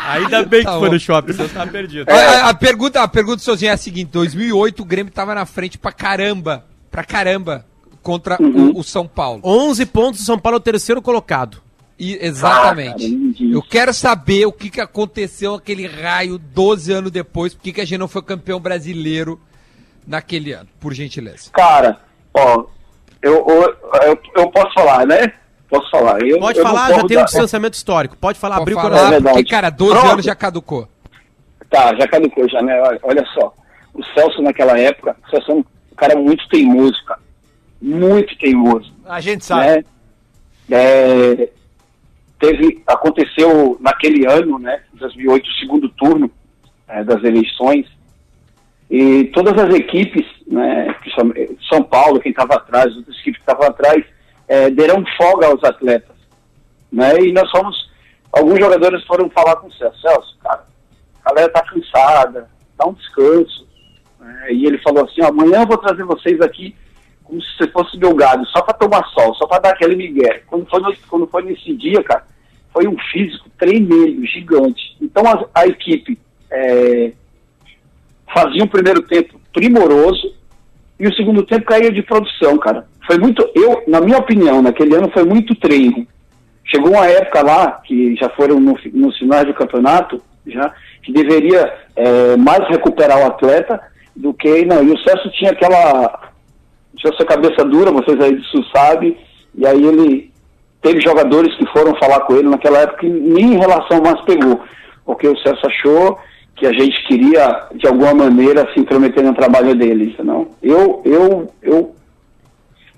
Ainda bem que Tá foi no shopping, você tava perdido. A, a- a pergunta, a pergunta sozinha é a seguinte: 2008 o Grêmio tava na frente pra caramba, pra caramba contra Uhum. o, o São Paulo. 11 pontos, o São Paulo é o terceiro colocado. E, exatamente. Ah. Eu quero saber o que, que aconteceu aquele raio 12 anos depois, por que, que a gente não foi campeão brasileiro naquele ano, por gentileza. Cara, ó, eu, eu, eu, posso falar, né? Posso falar. Eu, Pode eu falar, já tem um distanciamento histórico. Pode falar, Pode abriu o coração. É verdade. porque, cara, 12 Pronto. anos já caducou. Tá, já caducou já, né? Olha, olha só. O Celso naquela época, o Celso é um cara muito teimoso, cara. Muito teimoso. A gente sabe. né? É, teve, aconteceu naquele ano, né, 2008, o segundo turno é, das eleições, e todas as equipes, né, São Paulo, quem estava atrás, outras equipes que estavam atrás, é, deram folga aos atletas, né, e nós fomos, alguns jogadores foram falar com o Celso, Celso, cara, a galera tá cansada, dá um descanso, né, e ele falou assim, amanhã eu vou trazer vocês aqui como se você fosse meu gado, só para tomar sol, só para dar aquele migué. Quando foi, no- quando foi nesse dia, cara, foi um físico tremendo, gigante. Então a, a equipe é, fazia um primeiro tempo primoroso e o segundo tempo caía de produção, cara. Foi muito, eu, na minha opinião, naquele ano foi muito treino. Chegou uma época lá, que já foram no, nos finais do campeonato, já, que deveria é, mais recuperar o atleta do que. Não, e o Celso tinha aquela tinha essa cabeça dura, vocês aí disso sabem, e aí ele teve jogadores que foram falar com ele naquela época e nem em relação mais pegou, porque o Celso achou que a gente queria, de alguma maneira, se intrometer no trabalho dele, não? Eu, eu, eu,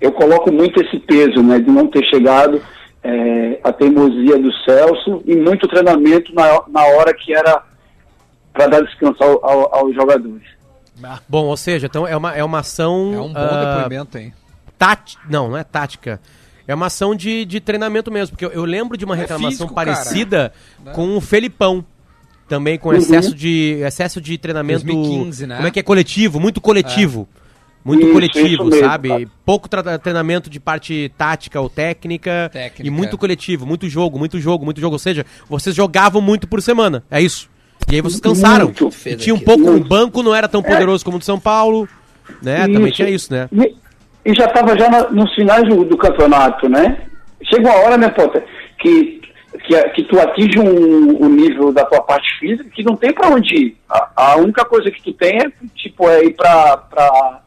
eu coloco muito esse peso, né, de não ter chegado é, a teimosia do Celso e muito treinamento na, na hora que era para dar descanso ao, ao, aos jogadores. Bom, ou seja, então é uma, é uma ação. É um bom ah, depoimento, hein? Não, não é tática. É uma ação de, de treinamento mesmo, porque eu, eu lembro de uma reclamação físico, parecida Né? com o Felipão. Também com excesso de excesso de treinamento. 2015, né? Como é que é coletivo? Muito coletivo. Muito Isso, coletivo, isso mesmo, sabe? Pouco treinamento de parte tática ou técnica, Técnica. E muito coletivo, muito jogo, muito jogo, muito jogo. Ou seja, vocês jogavam muito por semana. É isso. E aí vocês cansaram. Muito. E tinha um pouco. O banco não era tão poderoso como o de São Paulo. Né? Também Isso. tinha isso, né? E, e já estava já na- nos finais do, do campeonato, né? Chega uma hora, né, Potter, que, que, a- que tu atinge um, um nível da tua parte física que não tem para onde ir. A, a única coisa que tu tem é, tipo, é ir para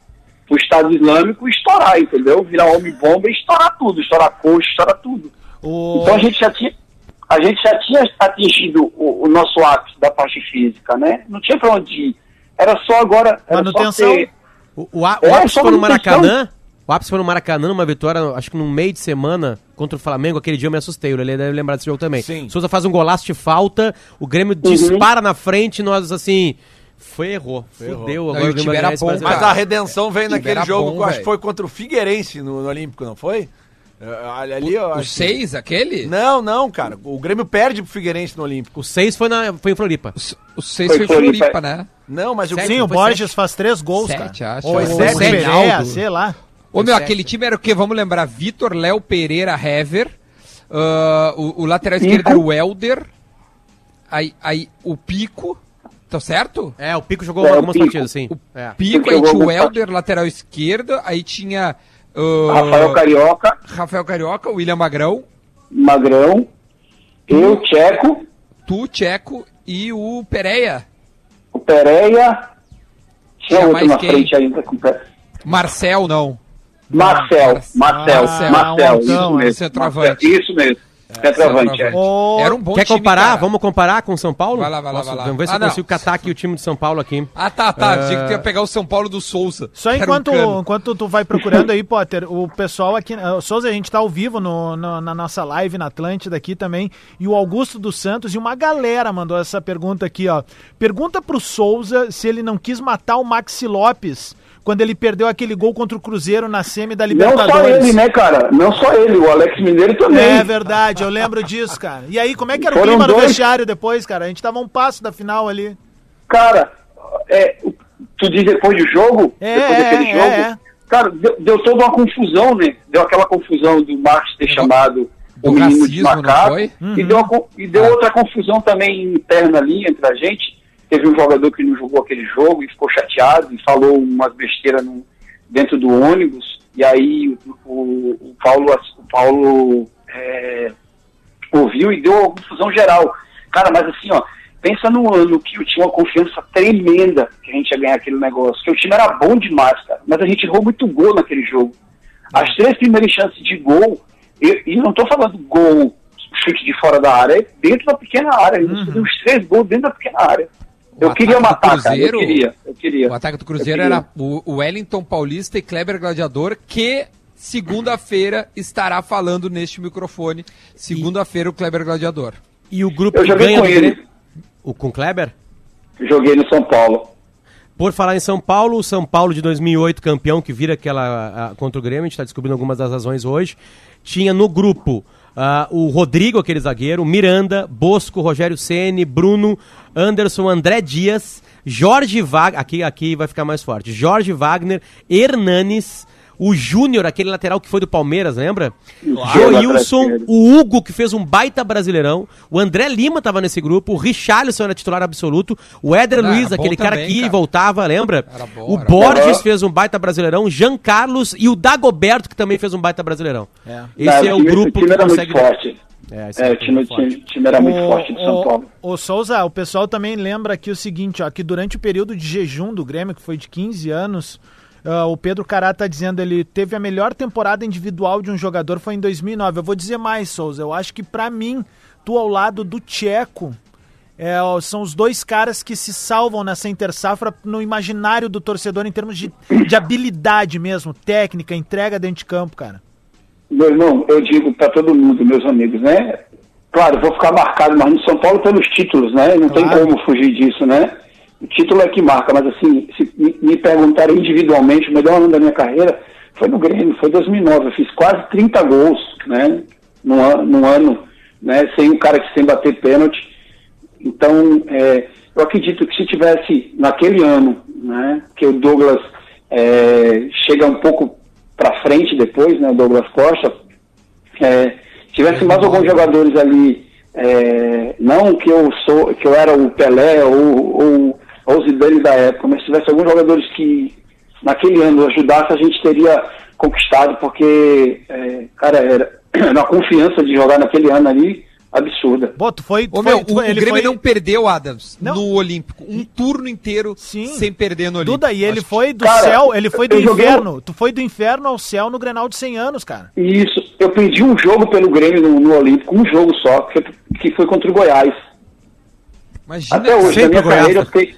o Estado Islâmico e estourar, entendeu? Virar homem-bomba e estourar tudo, estourar coxa, estourar tudo. O... Então a gente já tinha, a gente já tinha atingido o, o nosso ápice da parte física, né? Não tinha para onde ir. Era só agora. Era Manutenção. Só ter, O, o, a- o É, ápice foi no. Maracanã. O ápice foi no Maracanã, numa vitória, acho que no meio de semana, contra o Flamengo. Aquele dia eu me assustei. Ele deve lembrar desse jogo também. Sim. Souza faz um golaço de falta, o Grêmio dispara na frente, nós assim. Foi errou. Fudeu. Não, Agora e o Grêmio bom, Mas a redenção veio Time naquele jogo, bom, que eu acho que foi contra o Figueirense no, no Olímpico, não foi? É, Ali, eu O acho que- 6, aquele? Não, não, cara. O Grêmio perde pro Figueirense no Olímpico. O 6 foi, na, foi em Floripa. O 6 Foi foi Floripa. Floripa, né? Não, mas o Sim, o Borges sete. faz três gols, Sete, cara. acho. Ou Foi Sete, sete. Sei lá. Ô, meu, Sete. aquele time era o quê? Vamos lembrar. Vitor, Léo, Pereira, Hever. ah, o, o lateral esquerdo era o Helder. Aí, aí o Pico. Tá certo? É, o Pico jogou É, o algumas Pico. partidas, sim. É. Pico, Pico aí tinha o Helder, lateral esquerdo. Aí tinha. ah, Rafael Carioca, Rafael Carioca, William Magrão, Magrão, eu, Tcheco, tu, Tcheco e o Pereira. o Pereira, tinha Tinha outro mais na quem? frente ainda. com o Marcel, não. Marcel, Marcel, Marcel, Marcel, isso altão, mesmo. centroavante. Marcel, Isso mesmo, centroavante. é. O... Era um bom Quer time, comparar? cara. Vamos comparar com o São Paulo? Vai lá, vai lá, Posso- vai lá. Vamos ver se Ah, eu não. consigo catar aqui o time de São Paulo aqui. Ah, tá, tá. Ah. Achei que ia pegar o São Paulo do Souza. Só era um enquanto, enquanto tu vai procurando aí, Potter, o pessoal aqui. O Souza, a gente tá ao vivo no, no- na nossa live na Atlântida aqui também. E o Augusto dos Santos e uma galera mandou essa pergunta aqui, ó. Pergunta pro Souza se ele não quis matar o Maxi Lopes quando ele perdeu aquele gol contra o Cruzeiro na semi da Não só Libertadores. ele, né, cara? Não só ele, o Alex Mineiro também. É verdade, eu lembro disso, cara. E aí, como é que era o Foram clima no dois. vestiário depois, cara? A gente tava a um passo da final ali. Cara, é, tu diz depois do jogo? É, depois é, daquele é, jogo? é. Cara, deu, deu toda uma confusão, né? Deu aquela confusão do Marcos ter chamado do o menino de racismo, não macaco. E deu, uma co- e deu Ah. outra confusão também interna ali entre a gente. Teve um jogador que não jogou aquele jogo e ficou chateado e falou umas besteiras no- dentro do ônibus. E aí o, o- o Paulo, o Paulo é, ouviu e deu uma confusão geral. Cara, mas assim, ó, pensa no ano que eu tinha uma confiança tremenda que a gente ia ganhar aquele negócio. Que o time era bom demais, cara. Mas a gente errou muito gol naquele jogo. As três primeiras chances de gol, e, não tô falando gol, chute de fora da área, é dentro da pequena área. A gente fez os três gols dentro da pequena área. Eu queria ataque do matar, cara. Eu Cruzeiro- queria, eu queria. O ataque do Cruzeiro era o Wellington Paulista e Kleber Gladiador, que segunda-feira estará falando neste microfone. Segunda-feira o Kleber Gladiador. E o grupo Eu que joguei ganha com do ele. Grêmio- O, com Kleber? Joguei no São Paulo. Por falar em São Paulo, o São Paulo de 2008, campeão, que vira aquela a- contra o Grêmio, a gente está descobrindo algumas das razões hoje. Tinha no grupo ah, o Rodrigo, aquele zagueiro, Miranda, Bosco, Rogério Ceni, Bruno, Anderson, André Dias, Jorge Wagner, aqui, aqui vai ficar mais forte, Jorge Wagner, Hernanes, o Júnior, aquele lateral que foi do Palmeiras, lembra? Joilson, o Hugo, que fez um baita brasileirão, o André Lima tava nesse grupo, o Richarlison era titular absoluto, o Éder Ah, Luiz, era aquele cara também, que ia e cara. voltava, lembra? Era bom, o era Borges bom. fez um baita brasileirão, Jean Carlos e o Dagoberto, que também fez um baita brasileirão. Esse Não, é o grupo que era consegue... muito forte. É, É, é o time, time, time era muito forte de São Paulo. O, o Souza, o pessoal também lembra aqui o seguinte, ó, que durante o período de jejum do Grêmio, que foi de 15 anos, Ah, o Pedro Cará tá dizendo, ele teve a melhor temporada individual de um jogador foi em 2009. Eu vou dizer mais, Souza. Eu acho que pra mim, tu ao lado do Tcheco, é, são os dois caras que se salvam nessa intersafra no imaginário do torcedor em termos de, de habilidade mesmo, técnica, entrega dentro de campo, cara. Meu irmão, eu digo para todo mundo, meus amigos, né? Claro, vou ficar marcado mais no São Paulo pelos títulos, né? Não tem Claro. como fugir disso, né? O título é que marca, mas assim, se me- perguntarem individualmente, o melhor ano da minha carreira foi no Grêmio, foi 2009. Eu fiz quase 30 gols, né? Num, an- num ano, né? Sem um cara que sem bater pênalti. Então, é, eu acredito que se tivesse naquele ano, né, que o Douglas é, chega um pouco para frente depois, né, o Douglas Costa, é, tivesse mais alguns jogadores ali, é, não que eu sou, que eu era o Pelé ou, ou, ou Zidane da época, mas se tivesse alguns jogadores que naquele ano ajudasse, a gente teria conquistado, porque, é, cara, era uma confiança de jogar naquele ano ali absurda. Pô, tu foi. tu Ô, foi- meu, tu o, ele Grêmio foi- não perdeu, Adams, Não. no Olímpico. Um turno inteiro Sim. sem perder no Olímpico. Duda, e ele Acho foi do Cara, céu, ele foi do eu joguei- inferno. Tu foi do inferno ao céu no Grenal de 100 anos, cara. Isso, eu perdi um jogo pelo Grêmio no, no Olímpico, um jogo só, que foi, que foi contra o Goiás. Imagina, Até hoje, na minha o Goiás, carreira, eu né? fiquei,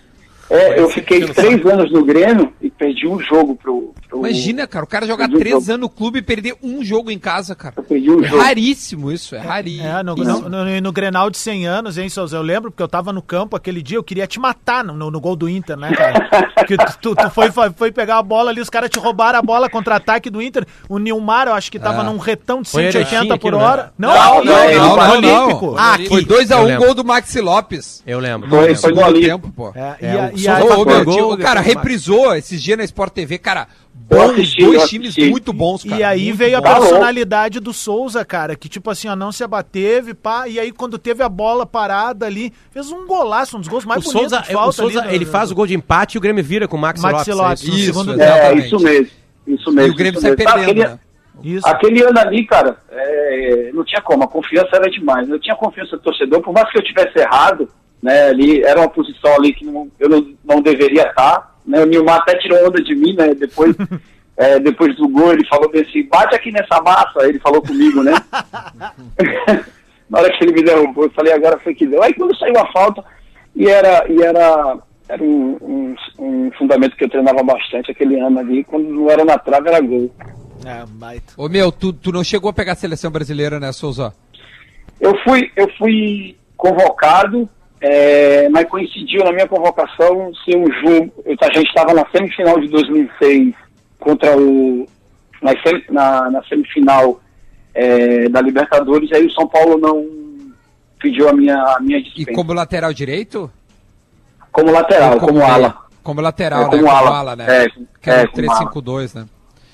é, eu fiquei três anos no Grêmio e perdi um jogo pro. pro imagina, cara, o cara jogar um três jogo. anos no clube e perder um jogo em casa, cara. Eu perdi um É jogo. raríssimo isso, é raríssimo. É, no, no, no- no Grenal de 100 anos, hein, Souza? Eu lembro porque eu tava no campo aquele dia, eu queria te matar no, no- no gol do Inter, né, cara? Porque tu, tu- tu foi, foi, foi pegar a bola ali, os caras te roubaram a bola contra-ataque do Inter. O Nilmar, eu acho que tava Ah. num retão de Foi 180 Erechim por hora. Não, Não, não, não, não, não, no não, Olímpico. Ah, Aqui. foi 2x1 Eu um gol do Maxi Lopes. Eu lembro. Foi, foi no Olímpico. tempo, pô. É, e, É, o e aí- Ô, ô, meu, gol, cara, reprisou esses dias na Sport TV, cara. Bons, assisti, dois times muito bons, cara. E aí muito veio a. Tá louco. personalidade do Souza, cara, que tipo assim, ó, não se abateve, pá, e aí quando teve a bola parada ali, fez um golaço, um dos gols mais O bonitos Souza, de falta o Souza ali, ele do- faz o gol de empate e o Grêmio vira com o Maxi, Maxi Lopes. Lopes, é no isso? É. É, isso mesmo. Isso mesmo. E o Grêmio sai perdendo, Aquele, né? Isso. aquele ano ali, cara, é, não tinha como, a confiança era demais. Eu tinha confiança do torcedor, por mais que eu tivesse errado, né, ali era uma posição ali que não- eu não, não deveria estar. Né, o Nilmar até tirou onda de mim, né? Depois, é, depois do gol, ele falou bem assim, bate aqui nessa massa, ele falou comigo, né? Na hora que ele me derrubou, eu falei, agora foi que deu. Aí quando saiu a falta, e era, e era, era um, um, um fundamento que eu treinava bastante aquele ano ali, quando não era na trave, era gol. É, baita. Ô, meu, tu, tu não chegou a pegar a seleção brasileira, né, Souza? Eu fui, eu fui convocado, é, mas coincidiu na minha convocação ser um jogo. eu- a gente estava na semifinal de 2006 contra o. Na, na, na semifinal é, da Libertadores, aí o São Paulo não pediu a minha, a minha E dispensa. como lateral direito? Como lateral, Ou como, meia? ala. Como lateral, É, né? como Como ala. ala, né? É, que era é, o como ala. 3-5-2, né?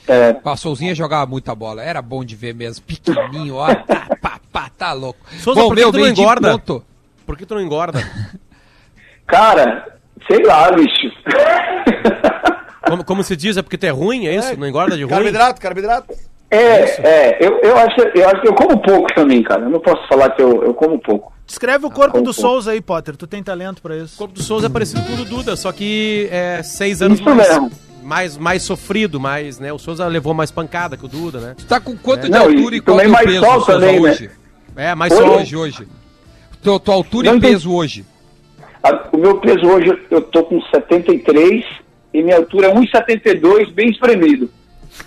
É, A Souzinha jogava muita bola. Era bom de ver mesmo. Pequenininho, ó. Tá, pá, pá, tá louco. Souza, veio de engorda? ponto. Por que tu não engorda? cara, sei lá, bicho. Como, como se diz, é porque tu é ruim, é isso? Não engorda de ruim? Carboidrato, carboidrato. É, é, eu, eu, acho, eu acho que eu como pouco também, cara. Eu não posso falar que eu, eu como pouco. Descreve o corpo como do pouco. Souza aí, Potter, tu tem talento pra O isso. corpo do Souza é parecido com o do Duda, só que é seis anos Isso mais, mesmo. mais, mais sofrido, mais, né? O Souza levou mais pancada que o Duda, né? Tu tá com quanto de Não, e altura e, qual também é o mais peso, sol Souza, também, né? hoje? É, mais Oi? só Hoje, hoje. Tua, tua altura Não e peso hoje. A- o meu peso hoje, eu tô com 73 e minha altura é 1,72, bem espremido.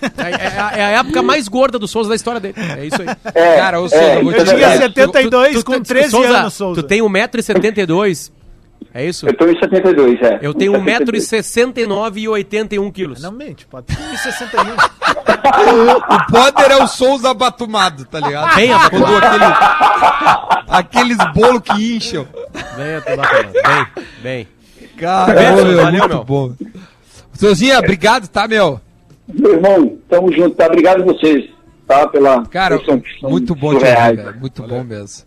É, é- é a época mais gorda do Souza da história dele. É isso aí. É, Cara, ô, Souza, é, eu é tinha verdade. 72 com 13 Souza, anos, Souza. Tu tem 1,72m. É isso? Eu tô em 72, é. Eu tenho 1,72. 1,69m e 81 quilos. Não mente, Potter. 1,61. O Poder é o Souza abatumado, tá ligado? Bem Quando abatumado. aquele, aqueles bolos que incham. Bem, bacana. bem, bem. Cara, Valeu, meu, valeu, muito meu. bom. Souzinha, obrigado, tá, meu? Meu irmão, tamo junto, tá? Obrigado a vocês, tá? Pela. Cara, vocês são- são muito bom de surreais. ver, velho. Muito bom mesmo.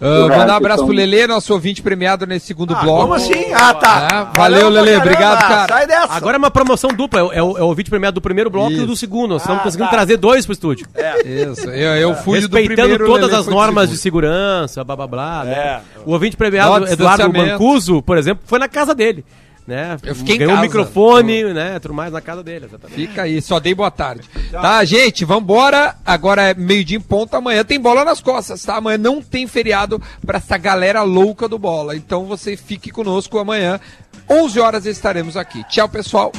Ah, Surreais, mandar um abraço então. pro Lelê, nosso ouvinte premiado nesse segundo bloco. Como assim? Ah, tá. Ah, valeu, Lelê, caramba. obrigado, cara. Sai dessa. Agora é uma promoção dupla. É o, é o, é o vídeo premiado do primeiro bloco e Isso. o do segundo. Nós estamos Ah, conseguindo tá. trazer dois pro estúdio. Isso, eu, eu fui do Respeitando primeiro. o todas Lelê as do normas de segurança, blá blá blá. né? É. O ouvinte premiado, Eduardo. Mancuso, por exemplo, foi na casa dele. Né? Eu fiquei Ganhou um casa. microfone, né? Tudo mais na casa dele, exatamente. Fica aí, só dei boa tarde. Tá, gente, vambora. Agora é meio-dia em ponto. Amanhã tem bola nas costas, tá? Amanhã não tem feriado pra essa galera louca do bola. Então você fique conosco amanhã. 11 horas estaremos aqui. Tchau, pessoal.